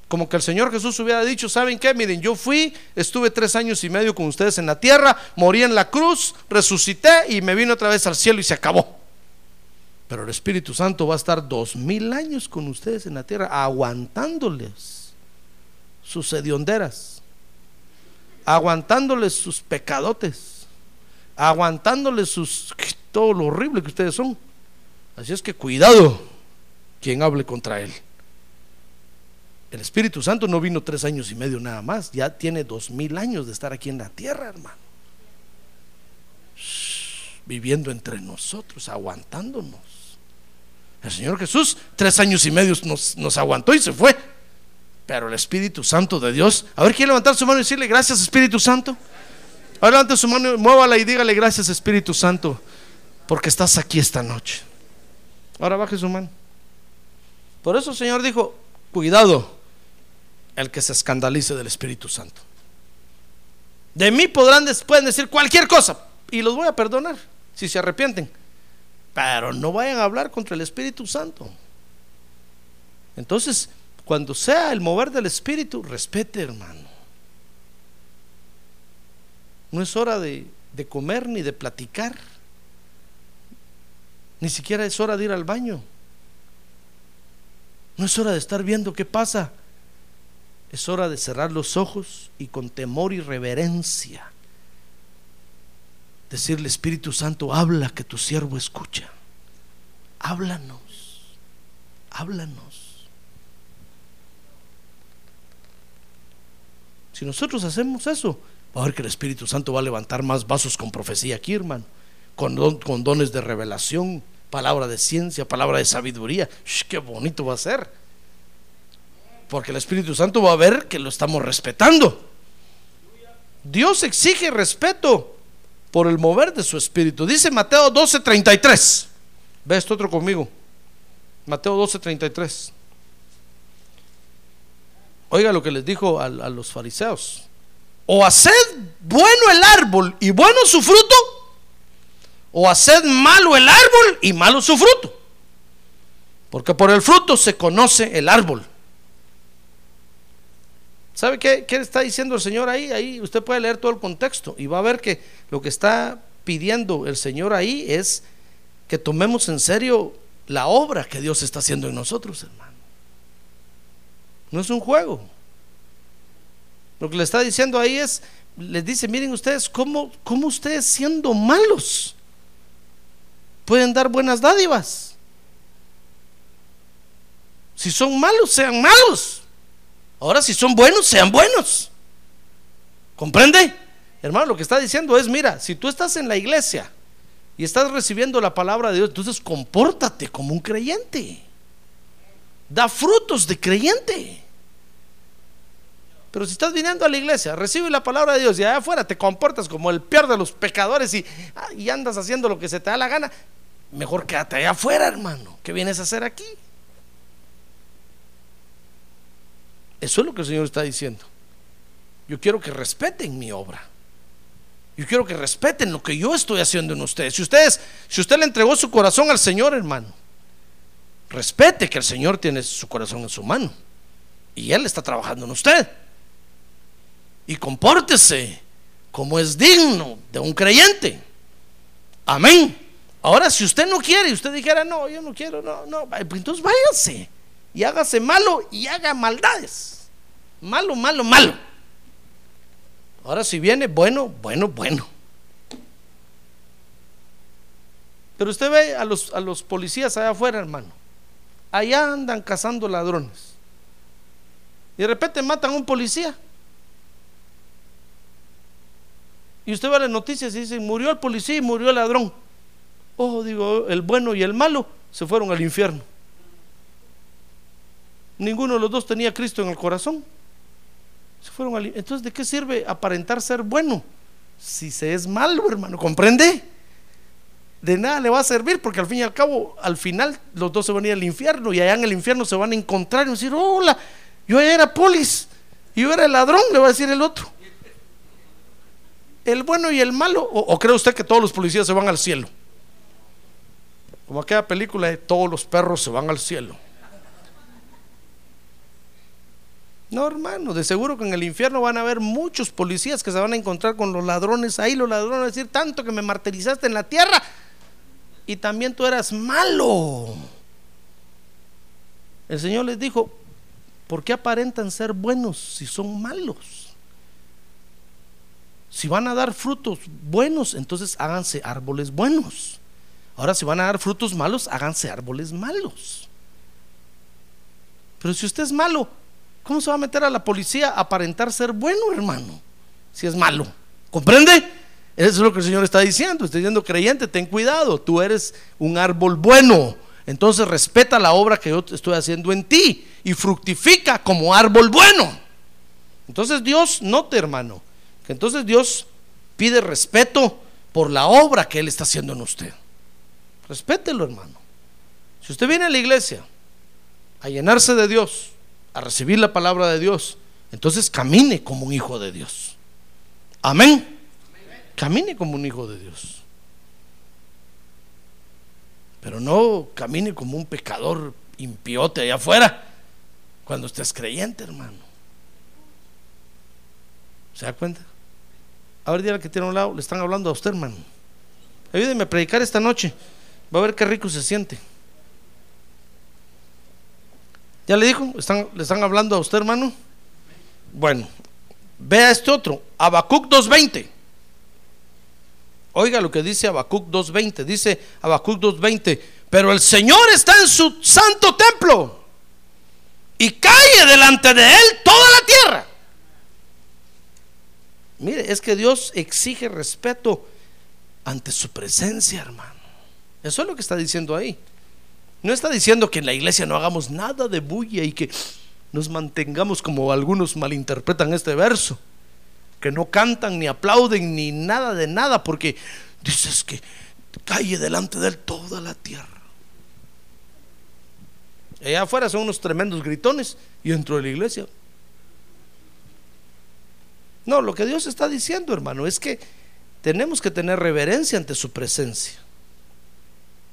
Speaker 2: Como que el Señor Jesús hubiera dicho, ¿saben qué? Miren, yo fui, estuve tres años y medio con ustedes en la tierra, morí en la cruz, resucité y me vine otra vez al cielo y se acabó. Pero el Espíritu Santo va a estar dos mil años con ustedes en la tierra, aguantándoles sus hedionderas, aguantándoles sus pecadotes, aguantándoles sus todo lo horrible que ustedes son. Así es que cuidado quien hable contra él. El Espíritu Santo no vino tres años y medio nada más, ya tiene dos mil años de estar aquí en la tierra, hermano. viviendo entre nosotros, aguantándonos. El Señor Jesús tres años y medio nos, nos aguantó y se fue. Pero el Espíritu Santo de Dios, a ver, ¿quiere levantar su mano y decirle gracias Espíritu Santo? Ahora levante su mano, muévala y dígale gracias Espíritu Santo, porque estás aquí esta noche. Ahora baje su mano. Por eso el Señor dijo, cuidado el que se escandalice del Espíritu Santo. De mí podrán pueden decir cualquier cosa y los voy a perdonar si se arrepienten. Pero no vayan a hablar contra el Espíritu Santo. Entonces, cuando sea el mover del Espíritu, respete, hermano. No es hora de, de comer ni de platicar. Ni siquiera es hora de ir al baño. No es hora de estar viendo qué pasa. Es hora de cerrar los ojos y con temor y reverencia decirle Espíritu Santo, habla que tu siervo escucha. Háblanos, háblanos. Si nosotros hacemos eso, va a ver que el Espíritu Santo va a levantar más vasos con profecía aquí, hermano, con, dones de revelación, palabra de ciencia, palabra de sabiduría. ¡Qué bonito va a ser! Porque el Espíritu Santo va a ver que lo estamos respetando. Dios exige respeto por el mover de su espíritu. Dice Mateo 12:33. Ve esto otro conmigo. Mateo 12:33. Oiga lo que les dijo a, los fariseos. O haced bueno el árbol y bueno su fruto, o haced malo el árbol y malo su fruto. Porque por el fruto se conoce el árbol. ¿Sabe qué, qué, está diciendo el Señor ahí? Ahí usted puede leer todo el contexto y va a ver que lo que está pidiendo el Señor ahí es que tomemos en serio la obra que Dios está haciendo en nosotros, hermano. No es un juego. Lo que le está diciendo ahí es, les dice, miren ustedes, ¿cómo, cómo ustedes siendo malos pueden dar buenas dádivas? Si son malos, sean malos. Ahora si son buenos, sean buenos. ¿Comprende? Hermano, lo que está diciendo es, mira, si tú estás en la iglesia y estás recibiendo la palabra de Dios, entonces compórtate como un creyente. Da frutos de creyente. Pero si estás viniendo a la iglesia, recibe la palabra de Dios y allá afuera te comportas como el peor de los pecadores y, ah, y andas haciendo lo que se te da la gana, mejor quédate allá afuera, hermano. ¿Qué vienes a hacer aquí? Eso es lo que el Señor está diciendo. Yo quiero que respeten mi obra. Yo quiero que respeten lo que yo estoy haciendo en ustedes. Si ustedes, si usted le entregó su corazón al Señor, hermano, respete que el Señor tiene su corazón en su mano y Él está trabajando en usted. Y compórtese como es digno de un creyente. Amén. Ahora, si usted no quiere y usted dijera, no, yo no quiero, no, no, pues entonces váyase y hágase malo y haga maldades. Malo, malo, malo. Ahora si viene, bueno, bueno, bueno. Pero usted ve a los, a los policías allá afuera, hermano. Allá andan cazando ladrones. Y de repente matan a un policía. Y usted ve las noticias y dice, murió el policía y murió el ladrón. Ojo, digo, el bueno y el malo se fueron al infierno. Ninguno de los dos tenía Cristo en el corazón. Se fueron al, entonces, ¿de qué sirve aparentar ser bueno? Si se es malo, hermano, ¿comprende? De nada le va a servir porque al fin y al cabo, al final los dos se van a ir al infierno y allá en el infierno se van a encontrar y decir, hola, yo era polis y yo era el ladrón, le va a decir el otro. El bueno y el malo, o, o cree usted que todos los policías se van al cielo? Como aquella película de todos los perros se van al cielo. No, hermano, de seguro que en el infierno van a haber muchos policías que se van a encontrar con los ladrones ahí. Los ladrones van a decir tanto que me martirizaste en la tierra y también tú eras malo. El Señor les dijo, ¿por qué aparentan ser buenos si son malos? Si van a dar frutos buenos, entonces háganse árboles buenos. Ahora, si van a dar frutos malos, háganse árboles malos. Pero si usted es malo, ¿Cómo se va a meter a la policía a aparentar ser bueno, hermano? Si es malo. ¿Comprende? Eso es lo que el Señor está diciendo. Está diciendo, creyente, ten cuidado. Tú eres un árbol bueno. Entonces respeta la obra que yo estoy haciendo en ti y fructifica como árbol bueno. Entonces Dios, note hermano, que entonces Dios pide respeto por la obra que Él está haciendo en usted. Respételo, hermano. Si usted viene a la iglesia a llenarse de Dios, a recibir la palabra de Dios, entonces camine como un hijo de Dios. Amén. Camine como un hijo de Dios. Pero no camine como un pecador impiote allá afuera cuando usted es creyente, hermano. ¿Se da cuenta? A ver, dígale que tiene a un lado, le están hablando a usted, hermano. Ayúdeme a predicar esta noche. Va a ver qué rico se siente. ¿Ya le dijo? ¿Están, ¿Le están hablando a usted, hermano? Bueno, vea este otro, Habacuc 2.20. Oiga lo que dice Habacuc 2.20. Dice Habacuc 2.20, pero el Señor está en su santo templo y cae delante de él toda la tierra. Mire, es que Dios exige respeto ante su presencia, hermano. Eso es lo que está diciendo ahí. No está diciendo que en la iglesia no hagamos nada de bulla y que nos mantengamos como algunos malinterpretan este verso, que no cantan ni aplauden ni nada de nada, porque dices que calle delante de él toda la tierra. Allá afuera son unos tremendos gritones y dentro de la iglesia. No, lo que Dios está diciendo, hermano, es que tenemos que tener reverencia ante su presencia.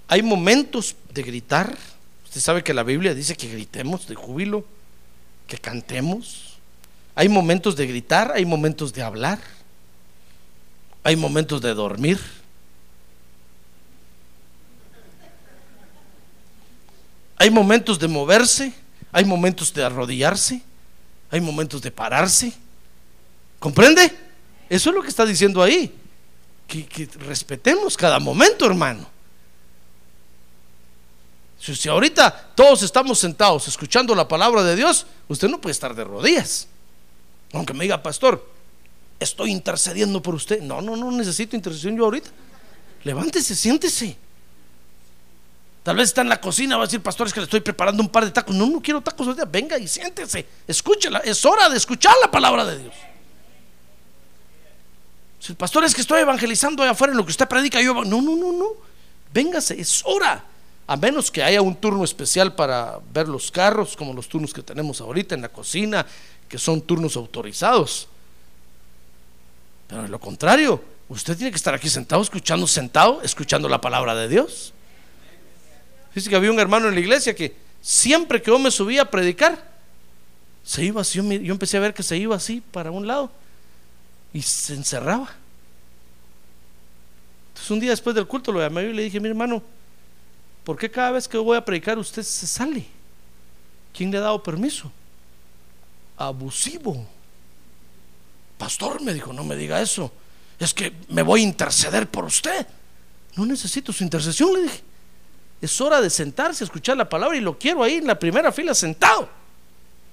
Speaker 2: Hay momentos de gritar. Usted sabe que la Biblia dice que gritemos de júbilo, que cantemos. Hay momentos de gritar, hay momentos de hablar, hay momentos de dormir. Hay momentos de moverse, hay momentos de arrodillarse, hay momentos de pararse. ¿Comprende? Eso es lo que está diciendo ahí. Que, respetemos cada momento, hermano. Si, ahorita todos estamos sentados escuchando la palabra de Dios, usted no puede estar de rodillas. Aunque me diga, pastor, estoy intercediendo por usted. No, no, no necesito intercesión yo ahorita. Levántese, siéntese. Tal vez está en la cocina, va a decir, pastor, es que le estoy preparando un par de tacos. No, no quiero tacos ahorita. Venga y siéntese. Escúchela. Es hora de escuchar la palabra de Dios. Si el pastor es que estoy evangelizando allá afuera en lo que usted predica, yo. No, no, no, no. Véngase, es hora a menos que haya un turno especial para ver los carros, como los turnos que tenemos ahorita en la cocina, que son turnos autorizados. Pero de lo contrario, usted tiene que estar aquí sentado, escuchando, sentado, escuchando la palabra de Dios. Dice que había un hermano en la iglesia que siempre que yo me subía a predicar, se iba así, yo, yo empecé a ver que se iba así para un lado y se encerraba. Entonces un día después del culto lo llamé y le dije, mi hermano, ¿Por qué cada vez que voy a predicar usted se sale? ¿Quién le ha dado permiso? Abusivo. Pastor, me dijo, no me diga eso. Es que me voy a interceder por usted. No necesito su intercesión, le dije. Es hora de sentarse escuchar la palabra y lo quiero ahí en la primera fila sentado.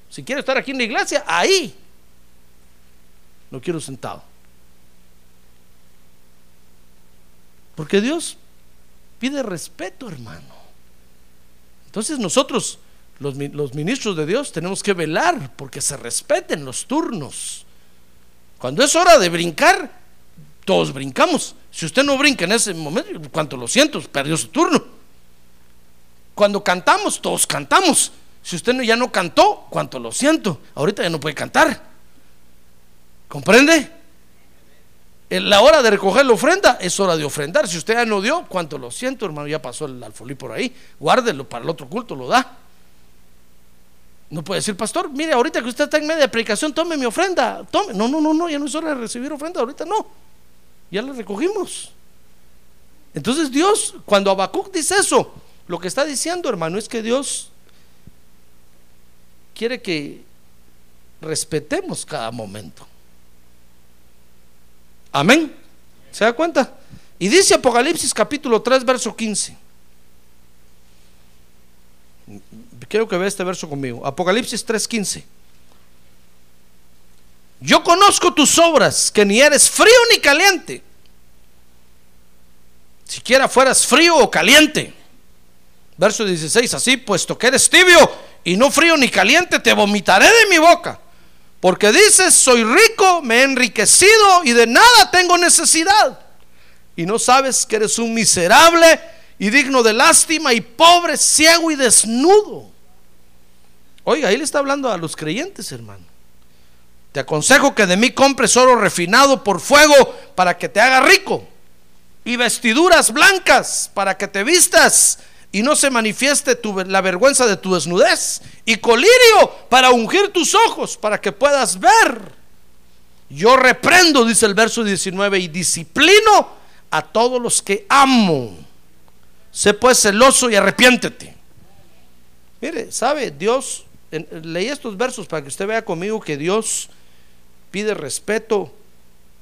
Speaker 2: Si quiere estar aquí en la iglesia, ahí. Lo quiero sentado. Porque Dios pide respeto, hermano. Entonces nosotros, los, ministros de Dios, tenemos que velar porque se respeten los turnos. Cuando es hora de brincar, todos brincamos. Si usted no brinca en ese momento, cuanto lo siento, perdió su turno. Cuando cantamos, todos cantamos. Si usted ya no cantó, cuanto lo siento, ahorita ya no puede cantar. ¿Comprende? En la hora de recoger la ofrenda es hora de ofrendar. Si usted ya no dio, cuanto lo siento, hermano, ya pasó el alfolí por ahí. Guárdelo para el otro culto, lo da. No puede decir, pastor, mire, ahorita que usted está en media de predicación, tome mi ofrenda. Tome. No, no, no, no, ya no es hora de recibir ofrenda, ahorita no. Ya la recogimos. Entonces Dios, cuando Habacuc dice eso, lo que está diciendo, hermano, es que Dios quiere que respetemos cada momento. Amén. ¿Se da cuenta? Y dice Apocalipsis capítulo 3, verso 15. Quiero que vea este verso conmigo. Apocalipsis 3, 15. Yo conozco tus obras, que ni eres frío ni caliente. Siquiera fueras frío o caliente. Verso 16, así, puesto que eres tibio y no frío ni caliente, te vomitaré de mi boca. Porque dices, soy rico, me he enriquecido y de nada tengo necesidad. Y no sabes que eres un miserable y digno de lástima y pobre, ciego y desnudo. Oiga, ahí le está hablando a los creyentes, hermano. Te aconsejo que de mí compres oro refinado por fuego para que te haga rico y vestiduras blancas para que te vistas y no se manifieste la vergüenza de tu desnudez, y colirio para ungir tus ojos, para que puedas ver. Yo reprendo, dice el verso 19, y disciplino a todos los que amo. Sé pues celoso y arrepiéntete. Mire, ¿sabe? Dios, leí estos versos para que usted vea conmigo que Dios pide respeto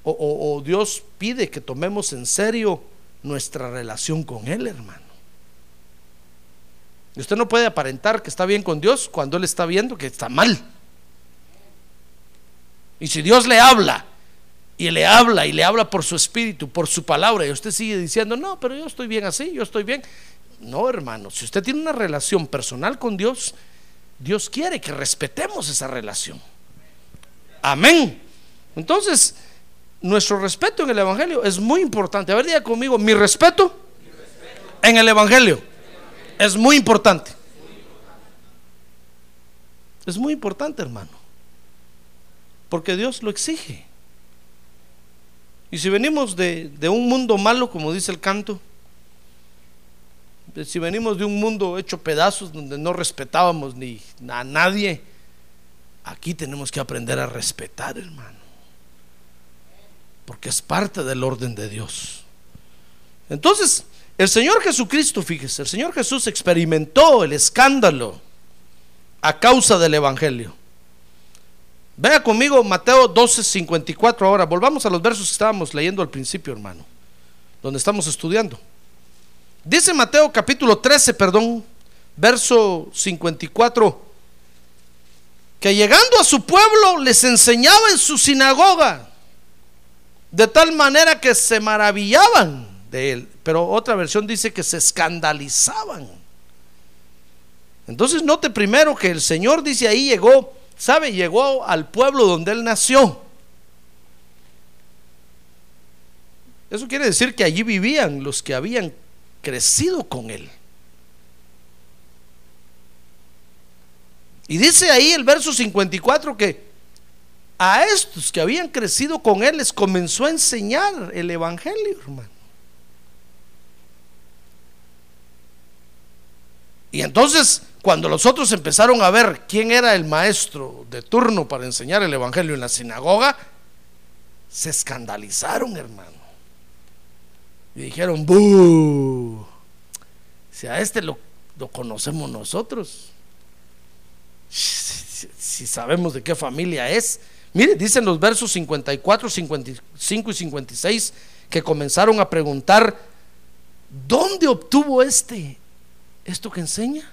Speaker 2: o, Dios pide que tomemos en serio nuestra relación con Él, hermano. Y usted no puede aparentar que está bien con Dios cuando Él está viendo que está mal. Y si Dios le habla, y le habla, y le habla por su espíritu, por su palabra, y usted sigue diciendo, no, pero yo estoy bien así, yo estoy bien. No, hermano, si usted tiene una relación personal con Dios, Dios quiere que respetemos esa relación. Amén. Entonces, nuestro respeto en el Evangelio es muy importante. A ver, diga conmigo, mi respeto, en el Evangelio. Es muy importante. Es muy importante, hermano. Porque Dios lo exige. Y si venimos de, un mundo malo, como dice el canto, si venimos de un mundo hecho pedazos donde no respetábamos ni a nadie, aquí tenemos que aprender a respetar, hermano. Porque es parte del orden de Dios. Entonces, el Señor Jesucristo, fíjese, el Señor Jesús experimentó el escándalo a causa del Evangelio. Vea conmigo Mateo 12, 54 ahora. Volvamos a los versos que estábamos leyendo al principio, hermano, donde estamos estudiando. Dice Mateo capítulo 13, perdón, verso 54, que llegando a su pueblo les enseñaba en su sinagoga, de tal manera que se maravillaban de él. Pero otra versión dice que se escandalizaban. Entonces note primero que el Señor dice ahí llegó, ¿sabe? Llegó al pueblo donde él nació. Eso quiere decir que allí vivían los que habían crecido con él. Y dice ahí el verso 54 que a estos que habían crecido con él les comenzó a enseñar el Evangelio, hermano. Y entonces, cuando los otros empezaron a ver quién era el maestro de turno para enseñar el Evangelio en la sinagoga, se escandalizaron, hermano. Y dijeron, ¡buh! Si a este lo, conocemos nosotros, si, sabemos de qué familia es, Mire, dicen los versos 54, 55 y 56 que comenzaron a preguntar, ¿dónde obtuvo este esto que enseña?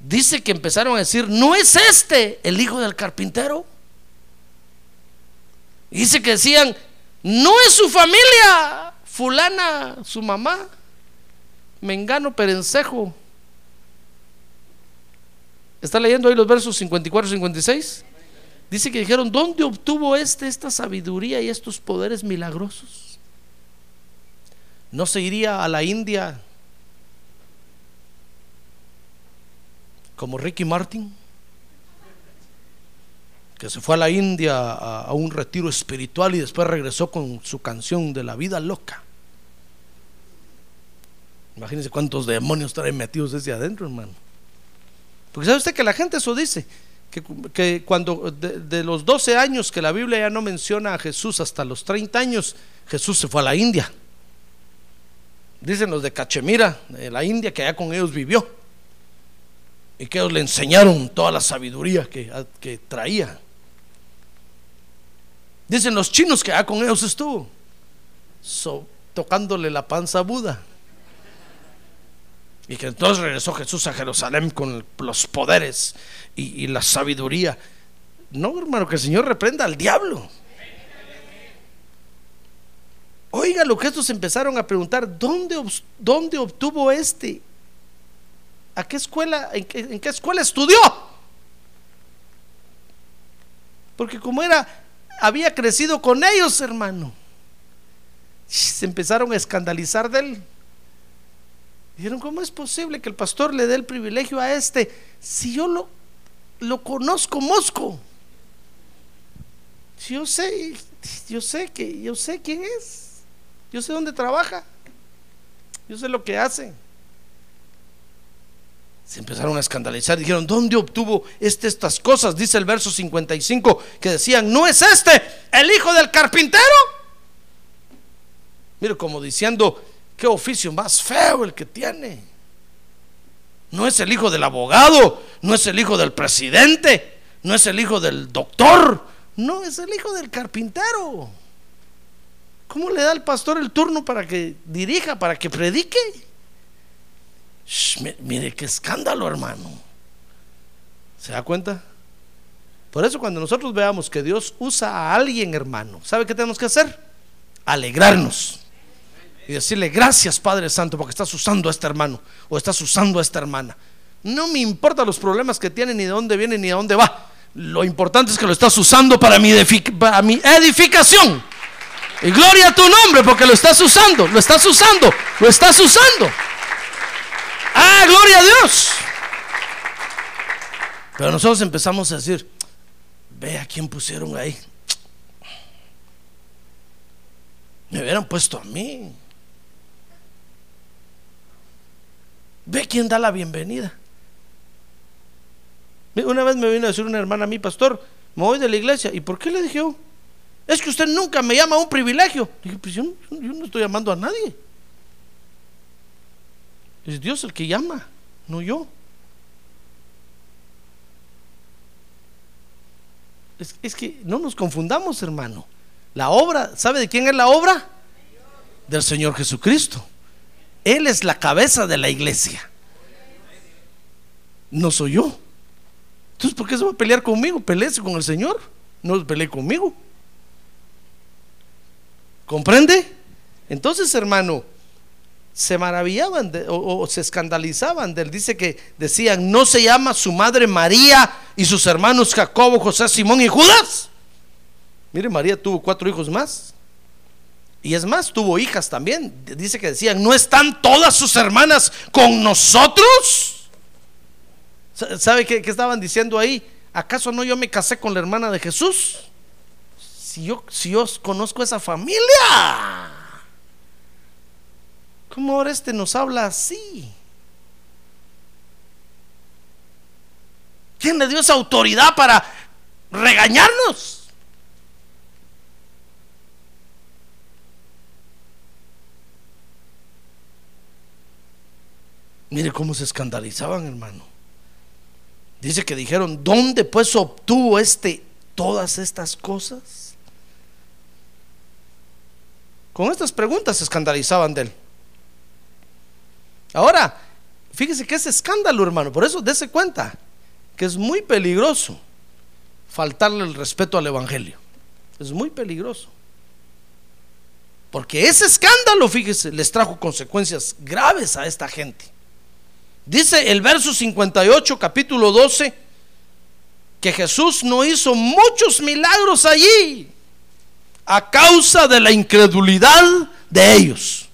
Speaker 2: Dice que empezaron a decir, ¿no es este el hijo del carpintero? Dice que decían, no es su familia, fulana, su mamá, Mengano Perencejo. ¿Está leyendo ahí los versos 54 y 56? Dice que dijeron, ¿dónde obtuvo este esta sabiduría y estos poderes milagrosos? ¿No se iría a la India como Ricky Martin? Que se fue a la India a, un retiro espiritual y después regresó con su canción de la vida loca. Imagínense cuántos demonios traen metidos desde adentro, hermano. Porque sabe usted que la gente eso dice, que, cuando de, los 12 años que la Biblia ya no menciona a Jesús hasta los 30 años, Jesús se fue a la India. Dicen los de Cachemira, de la India, que allá con ellos vivió. Y que ellos le enseñaron toda la sabiduría que, que traía. Dicen los chinos que allá con ellos estuvo, tocándole la panza a Buda. Y que entonces regresó Jesús a Jerusalén con los poderes y, la sabiduría. No, hermano, que el Señor reprenda al diablo. Oiga lo que estos empezaron a preguntar, ¿dónde, dónde obtuvo este? ¿A qué escuela, en qué escuela estudió? Porque como era, había crecido con ellos, hermano, se empezaron a escandalizar de él. Dijeron, ¿cómo es posible que el pastor le dé el privilegio a este si yo lo, lo conozco mosco? Yo sé, yo sé que, yo sé quién es, yo sé dónde trabaja, yo sé lo que hace. Se empezaron a escandalizar, dijeron, ¿dónde obtuvo este estas cosas? Dice el verso 55 que decían, ¿no es este el hijo del carpintero? Mire, como diciendo, Qué oficio más feo el que tiene. No es el hijo del abogado, no es el hijo del presidente, no es el hijo del doctor, no, es el hijo del carpintero. ¿Cómo le da al pastor el turno para que dirija, para que predique? Mire qué escándalo, hermano. ¿Se da cuenta? Por eso cuando nosotros veamos que Dios usa a alguien, hermano, ¿sabe qué tenemos que hacer? Alegrarnos y decirle gracias Padre Santo porque estás usando a este hermano o estás usando a esta hermana. No me importa los problemas que tiene, ni de dónde viene, ni a dónde va. Lo importante es que lo estás usando para mi edificación. Y gloria a tu nombre porque lo estás usando, lo estás usando, lo estás usando. Ah, gloria a Dios. Pero nosotros empezamos a decir, ve a quién pusieron ahí. Me hubieran puesto a mí. Ve quién da la bienvenida. Una vez me vino a decir una hermana a mí, pastor, me voy de la iglesia. ¿Y por qué le dije Es que usted nunca me llama a un privilegio. Dije, pues yo, no estoy llamando a nadie. Es Dios el que llama, no yo. Es, es, que no nos confundamos, hermano. La obra, ¿sabe de quién es la obra? Del Señor Jesucristo. Él es la cabeza de la iglesia. No soy yo. Entonces, ¿por qué se va a pelear conmigo? Peleese con el Señor. No pelee conmigo. ¿Comprende? Entonces, hermano, se maravillaban o, se escandalizaban de él. Dice que decían, no se llama su madre María y sus hermanos Jacobo, José, Simón y Judas. Mire, María tuvo cuatro hijos más. Y es más, tuvo hijas también. Dice que decían, ¿no están todas sus hermanas con nosotros? ¿Sabe qué, estaban diciendo ahí? ¿Acaso no yo me casé con la hermana de Jesús? Si yo, si yo conozco esa familia, ¿cómo este nos habla así? ¿Quién le dio esa autoridad para regañarnos? Mire cómo se escandalizaban, hermano. Dice que dijeron, ¿dónde pues obtuvo este todas estas cosas? Con estas preguntas se escandalizaban de él. Ahora, fíjese que es escándalo, hermano. Por eso dése cuenta que es muy peligroso faltarle el respeto al Evangelio. Es muy peligroso. Porque ese escándalo, fíjese, les trajo consecuencias graves a esta gente. Dice el verso 58, capítulo 12, que Jesús no hizo muchos milagros allí a causa de la incredulidad de ellos.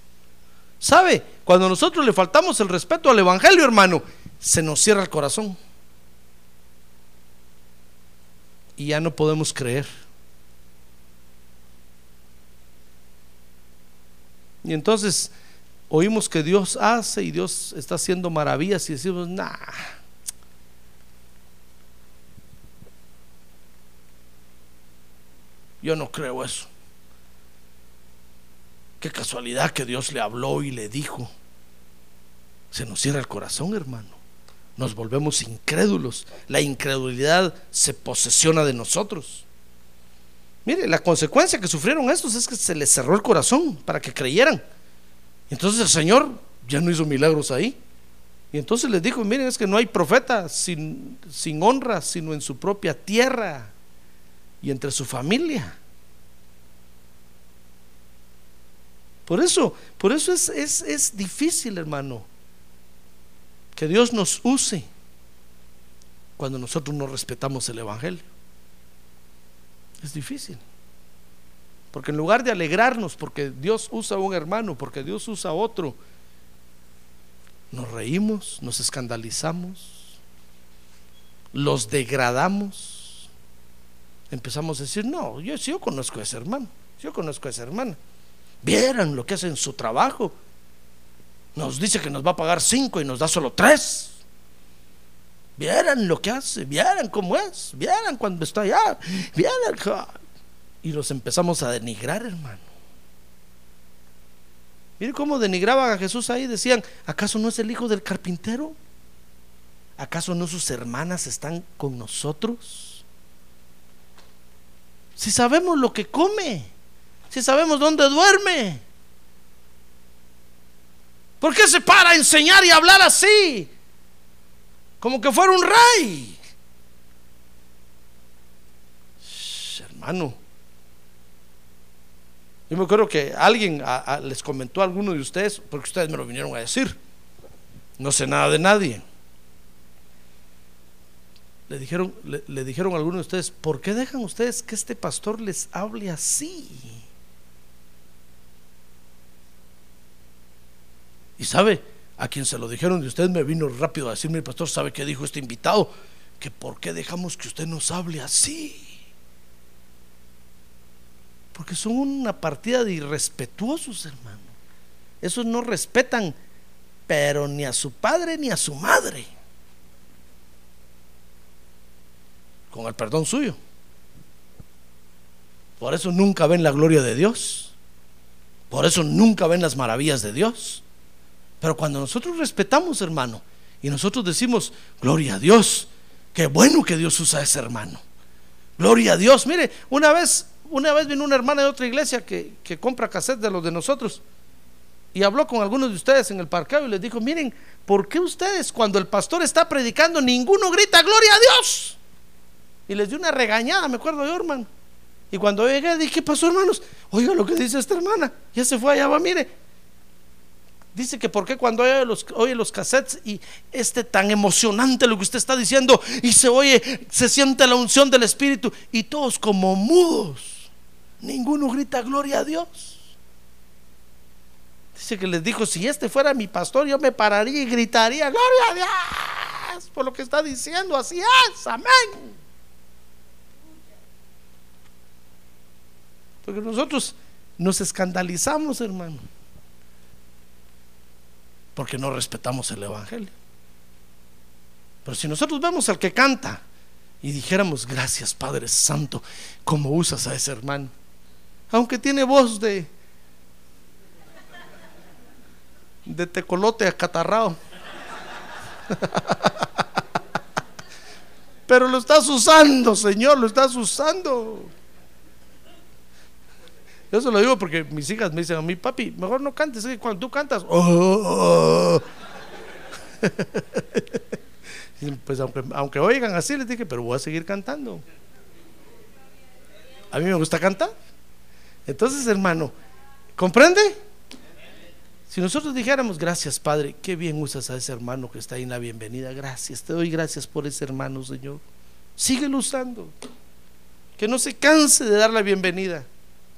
Speaker 2: ¿Sabe? Cuando nosotros le faltamos el respeto al Evangelio, hermano, se nos cierra el corazón. Y ya no podemos creer. Y entonces oímos que Dios hace y Dios está haciendo maravillas y decimos, nah. Yo no creo eso. Qué casualidad que Dios le habló y le dijo. Se nos cierra el corazón, hermano. Nos volvemos incrédulos. La incredulidad se posesiona de nosotros. Mire, la consecuencia que sufrieron estos es que se les cerró el corazón para que creyeran. Entonces el Señor ya no hizo milagros ahí. Y entonces les dijo, miren, es que no hay profeta sin, sin honra, sino en su propia tierra y entre su familia. Por eso, por eso es, es, es difícil, hermano, que Dios nos use cuando nosotros no respetamos el Evangelio. Es difícil. Porque en lugar de alegrarnos porque Dios usa a un hermano, porque Dios usa a otro, nos reímos, nos escandalizamos, los degradamos. Empezamos a decir, no, yo, yo conozco a ese hermano, yo conozco a esa hermana. Vieran lo que hace en su trabajo. Nos dice que nos va a pagar cinco y nos da solo tres. Vieran lo que hace, vieran cómo es, vieran cuando está allá, vieran. Y los empezamos a denigrar, hermano. Mire cómo denigraban a Jesús ahí. Decían, ¿acaso no es el hijo del carpintero? ¿Acaso no sus hermanas están con nosotros? Si sabemos lo que come, si sabemos dónde duerme, ¿por qué se para a enseñar y hablar así? como que fuera un rey. hermano, yo me acuerdo que alguien les comentó a alguno de ustedes, porque ustedes me lo vinieron a decir. No sé nada de nadie. Le dijeron, le, dijeron a algunos de ustedes, ¿por qué dejan ustedes que este pastor les hable así? Y sabe, a quien se lo dijeron de usted me vino rápido a decirme, pastor, ¿sabe qué dijo este invitado? Que por qué dejamos que usted nos hable así. Porque son una partida de irrespetuosos, hermano. Esos no respetan, pero ni a su padre ni a su madre. Con el perdón suyo. Por eso nunca ven la gloria de Dios. Por eso nunca ven las maravillas de Dios. Pero cuando nosotros respetamos, hermano, y nosotros decimos, gloria a Dios, qué bueno que Dios usa a ese hermano. Gloria a Dios. Mire, una vez, una vez vino una hermana de otra iglesia que, que compra cassette de los de nosotros y habló con algunos de ustedes en el parqueo y les dijo, miren, ¿por qué ustedes cuando el pastor está predicando ninguno grita gloria a Dios? Y les dio una regañada, me acuerdo yo, hermano. Y cuando llegué dije, ¿qué pasó, hermanos? Oiga lo que dice esta hermana. Ya se fue allá, va, mire. Dice que porque cuando oye los, oye los cassettes y este tan emocionante lo que usted está diciendo y se oye, se siente la unción del Espíritu y todos como mudos. Ninguno grita gloria a Dios. Dice que les dijo, si este fuera mi pastor, yo me pararía y gritaría, gloria a Dios, por lo que está diciendo, así es, amén. Porque nosotros nos escandalizamos, hermano porque no respetamos el Evangelio. Pero si nosotros vemos al que canta y dijéramos, gracias Padre Santo, como usas a ese hermano, aunque tiene voz de, de tecolote acatarrado, Pero lo estás usando, Señor, lo estás usando. Yo se lo digo porque mis hijas me dicen a mí, papi, mejor no cantes, es que cuando tú cantas, oh, oh". pues aunque, aunque oigan así, les dije, pero voy a seguir cantando. A mí me gusta cantar. Entonces, hermano, ¿comprende? Si nosotros dijéramos, gracias Padre, qué bien usas a ese hermano que está ahí en la bienvenida, gracias, te doy gracias por ese hermano, Señor. Síguelo usando. Que no se canse de dar la bienvenida.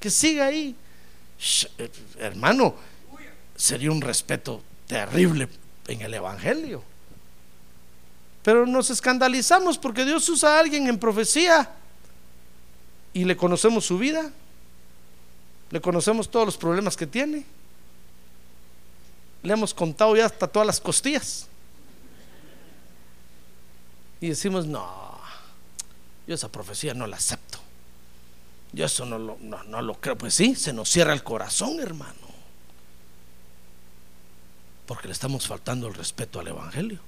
Speaker 2: Que siga ahí. Hermano, sería un respeto terrible en el Evangelio. Pero nos escandalizamos porque Dios usa a alguien en profecía y le conocemos su vida, le conocemos todos los problemas que tiene le hemos contado ya hasta todas las costillas. Y decimos, no, yo esa profecía no la acepto. Yo eso no lo, no, lo creo. Pues sí, se nos cierra el corazón, hermano. Porque le estamos faltando el respeto al Evangelio.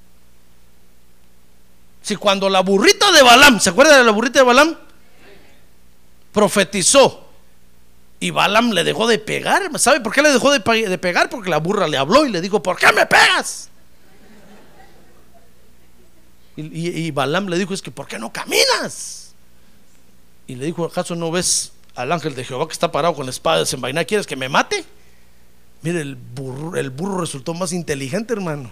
Speaker 2: Si cuando la burrita de Balam, ¿se acuerda de la burrita de Balam? Profetizó y Balaam le dejó de pegar. ¿Sabe por qué le dejó de, pegar? Porque la burra le habló y le dijo, ¿por qué me pegas? Y, y, Balaam le dijo, es que ¿por qué no caminas? Y le dijo, ¿acaso no ves al ángel de Jehová que está parado con la espada desenvainada? ¿Quieres que me mate? Mire, el burro, el burro resultó más inteligente, hermano.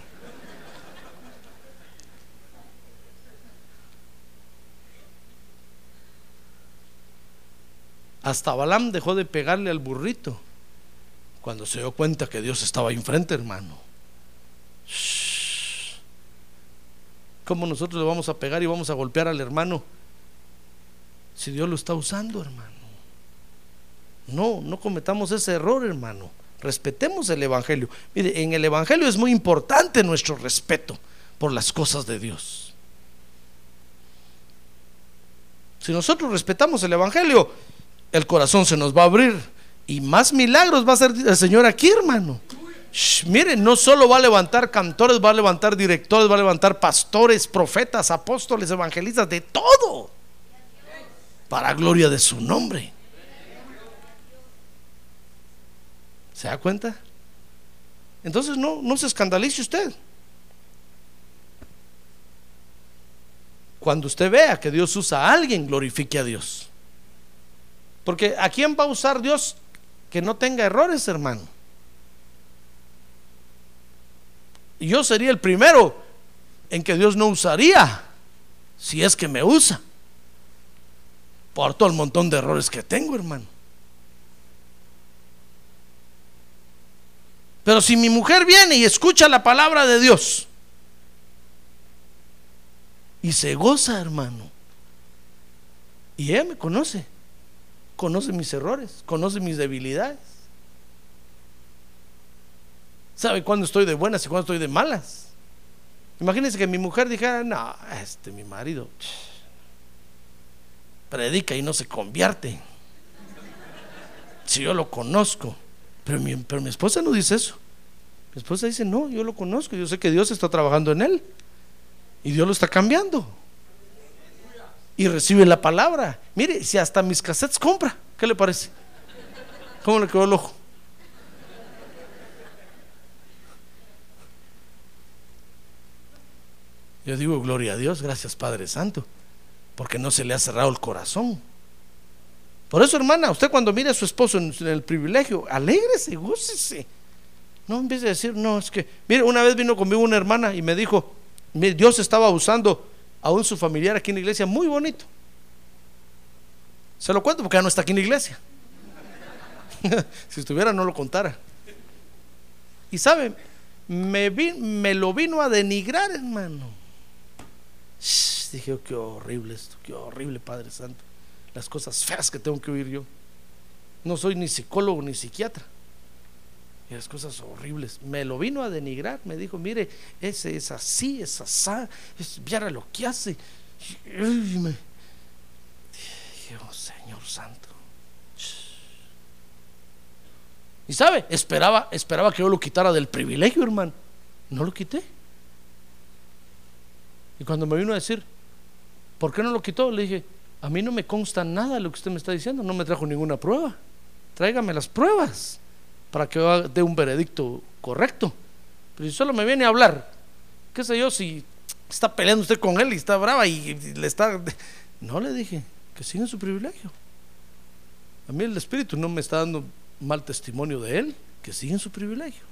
Speaker 2: Hasta Balaam dejó de pegarle al burrito cuando se dio cuenta que Dios estaba enfrente, hermano. ¿Cómo nosotros le vamos a pegar y vamos a golpear al hermano si Dios lo está usando, hermano? No, no cometamos ese error, hermano. Respetemos el Evangelio. Mire, en el Evangelio es muy importante nuestro respeto por las cosas de Dios. Si nosotros respetamos el Evangelio, el corazón se nos va a abrir y más milagros va a hacer el Señor aquí, hermano. miren, no solo va a levantar cantores, va a levantar directores, va a levantar pastores, profetas, apóstoles, evangelistas, de todo. Para gloria de su nombre. ¿Se da cuenta? Entonces no, no se escandalice usted. Cuando usted vea que Dios usa a alguien, glorifique a Dios. Porque ¿a quién va a usar Dios que no tenga errores, hermano? Yo sería el primero en que Dios no usaría si es que me usa. Por todo el montón de errores que tengo, hermano. Pero si mi mujer viene y escucha la palabra de Dios y se goza, hermano, y ella me conoce, conoce mis errores, conoce mis debilidades. Sabe cuándo estoy de buenas y cuándo estoy de malas. Imagínense que mi mujer dijera, no, este mi marido predica y no se convierte. Si yo lo conozco. Pero mi, pero mi esposa no dice eso. Mi esposa dice, no, yo lo conozco, yo sé que Dios está trabajando en él. Y Dios lo está cambiando y recibe la palabra. Mire, si hasta mis cassettes compra, ¿qué le parece? ¿Cómo le quedó el ojo? Yo digo, gloria a Dios, gracias Padre Santo, porque no se le ha cerrado el corazón. Por eso, hermana, usted cuando mire a su esposo en, el privilegio, alégrese, gócese. No empiece a decir, no, es que, mire, una vez vino conmigo una hermana y me dijo, Dios estaba usando aún su familiar aquí en la iglesia, muy bonito. Se lo cuento porque ya no está aquí en la iglesia. si estuviera no lo contara. Y sabe, me, lo vino a denigrar, hermano. Dije, oh, qué horrible esto, qué horrible, Padre Santo. Las cosas feas que tengo que oír yo. No soy ni psicólogo ni psiquiatra. Y las cosas horribles. Me lo vino a denigrar. Me dijo, mire, ese es así, es asá. Es, viera lo que hace. Y dije, oh, Señor Santo. Y sabe, esperaba, esperaba que yo lo quitara del privilegio, hermano. No lo quité. Y cuando me vino a decir, ¿Por qué no lo quitó? Le dije, a mí no me consta nada lo que usted me está diciendo, no me trajo ninguna prueba. Tráigame las pruebas para que dé un veredicto correcto. Pero si solo me viene a hablar, qué sé yo, si está peleando usted con él y está brava y, y le está... No le dije, que siga en su privilegio. A mí el Espíritu no me está dando mal testimonio de él, que siga en su privilegio.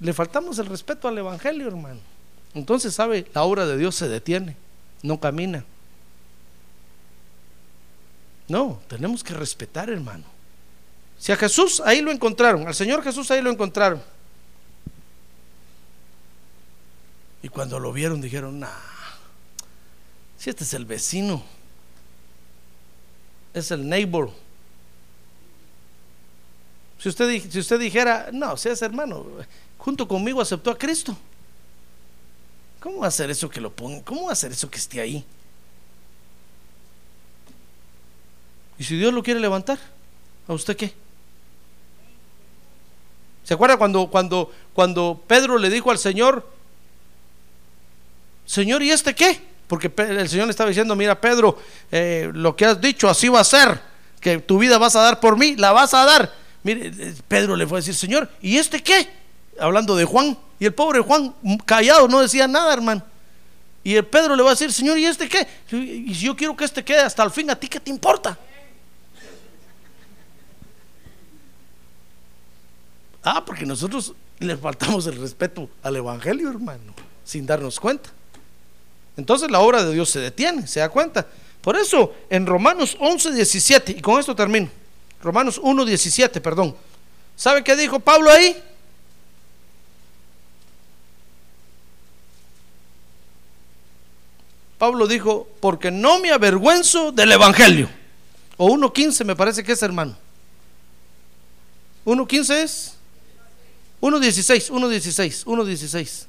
Speaker 2: Le faltamos el respeto al Evangelio, hermano. Entonces, ¿sabe? La obra de Dios se detiene, no camina. No, tenemos que respetar, hermano. Si a Jesús ahí lo encontraron, al Señor Jesús ahí lo encontraron. Y cuando lo vieron dijeron, nah, si este es el vecino, es el neighbor. Si usted, si usted dijera, no, si ese hermano, junto conmigo aceptó a Cristo. ¿Cómo va a hacer eso que lo ponga? ¿Cómo va a hacer eso que esté ahí? ¿Y si Dios lo quiere levantar? ¿A usted qué? ¿Se acuerda cuando, cuando, cuando Pedro le dijo al Señor, Señor, ¿y este qué? Porque el Señor le estaba diciendo, mira Pedro, eh, lo que has dicho así va a ser, que tu vida vas a dar por mí, la vas a dar. Mire, eh, Pedro le fue a decir, Señor, ¿y este qué? Hablando de Juan, y el pobre Juan mm, callado no decía nada, hermano. Y el Pedro le va a decir, Señor, ¿y este qué? Y si yo quiero que este quede hasta el fin, ¿a ti qué te importa? Ah, porque nosotros le faltamos el respeto al Evangelio, hermano, sin darnos cuenta. Entonces la obra de Dios se detiene, se da cuenta. Por eso, en Romanos 11, 17, y con esto termino. Romanos 1, 17, perdón. ¿Sabe qué dijo Pablo ahí? Pablo dijo, porque no me avergüenzo del Evangelio. O 1.15 me parece que es hermano. 1.15 es 1.16, 1.16, 1.16.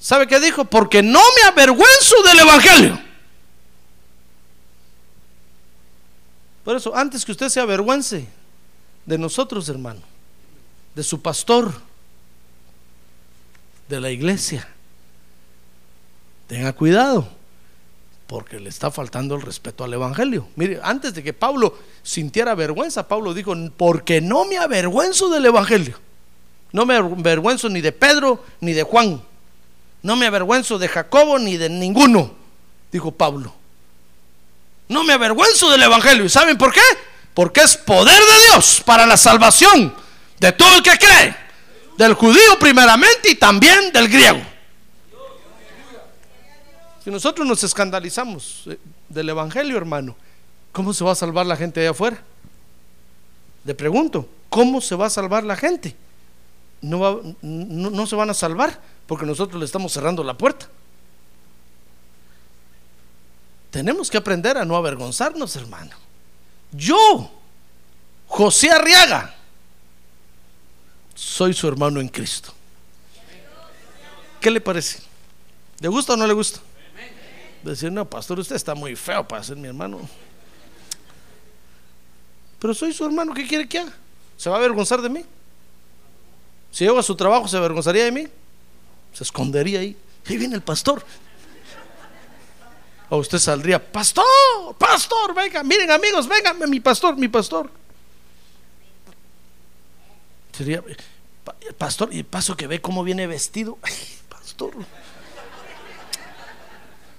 Speaker 2: ¿Sabe qué dijo? Porque no me avergüenzo del Evangelio. Por eso, antes que usted se avergüence de nosotros, hermano, de su pastor, de la iglesia, tenga cuidado, porque le está faltando el respeto al Evangelio. Mire, antes de que Pablo sintiera vergüenza, Pablo dijo, porque no me avergüenzo del Evangelio. No me avergüenzo ni de Pedro ni de Juan. No me avergüenzo de Jacobo ni de ninguno, dijo Pablo. No me avergüenzo del Evangelio. ¿Y saben por qué? Porque es poder de Dios para la salvación de todo el que cree. Del judío primeramente y también del griego. Si nosotros nos escandalizamos eh, del Evangelio, hermano, ¿cómo se va a salvar la gente allá afuera? Le pregunto, ¿cómo se va a salvar la gente? No, va- no, no se van a salvar porque nosotros le estamos cerrando la puerta. Tenemos que aprender a no avergonzarnos, hermano. Yo, José Arriaga, soy su hermano en Cristo. ¿Qué le parece? ¿Le gusta o no le gusta? Decir, no, pastor, usted está muy feo para ser mi hermano. Pero soy su hermano, ¿qué quiere que haga? ¿Se va a avergonzar de mí? Si llego a su trabajo, ¿se avergonzaría de mí? Se escondería ahí. Ahí viene el pastor. O usted saldría, pastor, pastor, venga, miren amigos, vengan, mi pastor, mi pastor. Sería, "Pa- pastor, y paso que ve cómo viene vestido. Pastor.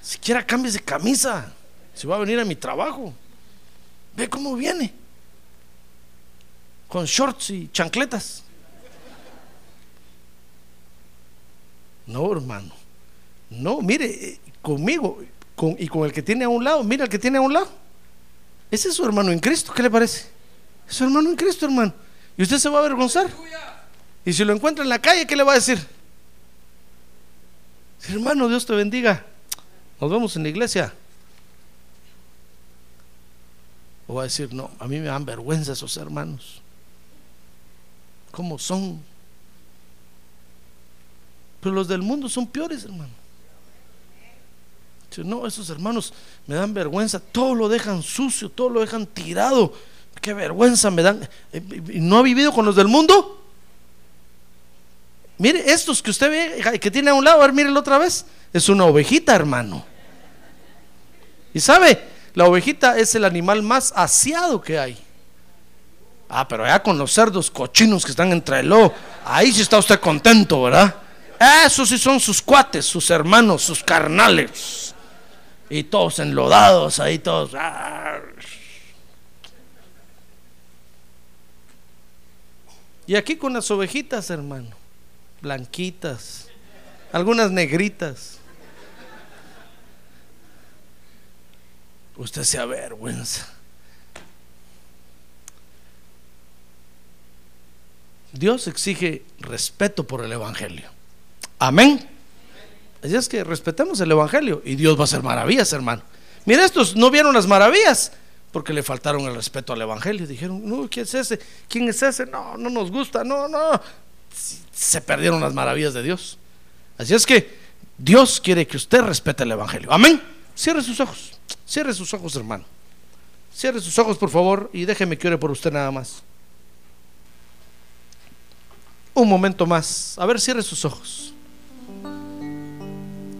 Speaker 2: Siquiera cambies de camisa. Si va a venir a mi trabajo. Ve cómo viene. Con shorts y chancletas. No, hermano. No, mire, eh, conmigo con- y con el que tiene a un lado, mira el que tiene a un lado. Ese es su hermano en Cristo, ¿qué le parece? Es su hermano en Cristo, hermano. ¿Y usted se va a avergonzar? Y si lo encuentra en la calle, ¿qué le va a decir? Hermano, Dios te bendiga. Nos vemos en la iglesia. O va a decir, no, a mí me dan vergüenza esos hermanos. ¿Cómo son? Pero los del mundo son peores, hermano. No, esos hermanos me dan vergüenza, todo lo dejan sucio, todo lo dejan tirado. Qué vergüenza me dan. Eh, ¿Y no ha vivido con los del mundo? Mire, estos que usted ve, que tiene a un lado, a ver, mírelo otra vez. Es una ovejita, hermano. Y sabe, la ovejita es el animal más aseado que hay. Ah, pero ya con los cerdos cochinos que están entre el lobo, ahí sí está usted contento, ¿verdad? Esos sí son sus cuates, sus hermanos, sus carnales. Y todos enlodados ahí, todos. ah. Y aquí con las ovejitas, hermano, blanquitas, algunas negritas. Usted se avergüenza. Dios exige respeto por el Evangelio. Amén. Así es que respetemos el Evangelio y Dios va a hacer maravillas, hermano. Mira, estos no vieron las maravillas porque le faltaron el respeto al Evangelio. Dijeron, no, ¿quién es ese? ¿Quién es ese? No, no nos gusta, no, no. Se perdieron las maravillas de Dios. Así es que Dios quiere que usted respete el Evangelio. Amén. Cierre sus ojos. Cierre sus ojos, hermano. Cierre sus ojos, por favor, y déjeme que ore por usted nada más. Un momento más. A ver, cierre sus ojos.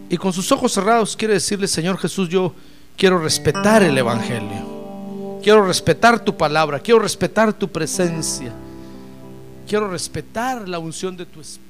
Speaker 2: Y con sus ojos cerrados quiere decirle, Señor Jesús, yo quiero respetar el Evangelio. Quiero respetar tu palabra. Quiero respetar tu presencia. Quiero respetar la unción de tu Espíritu.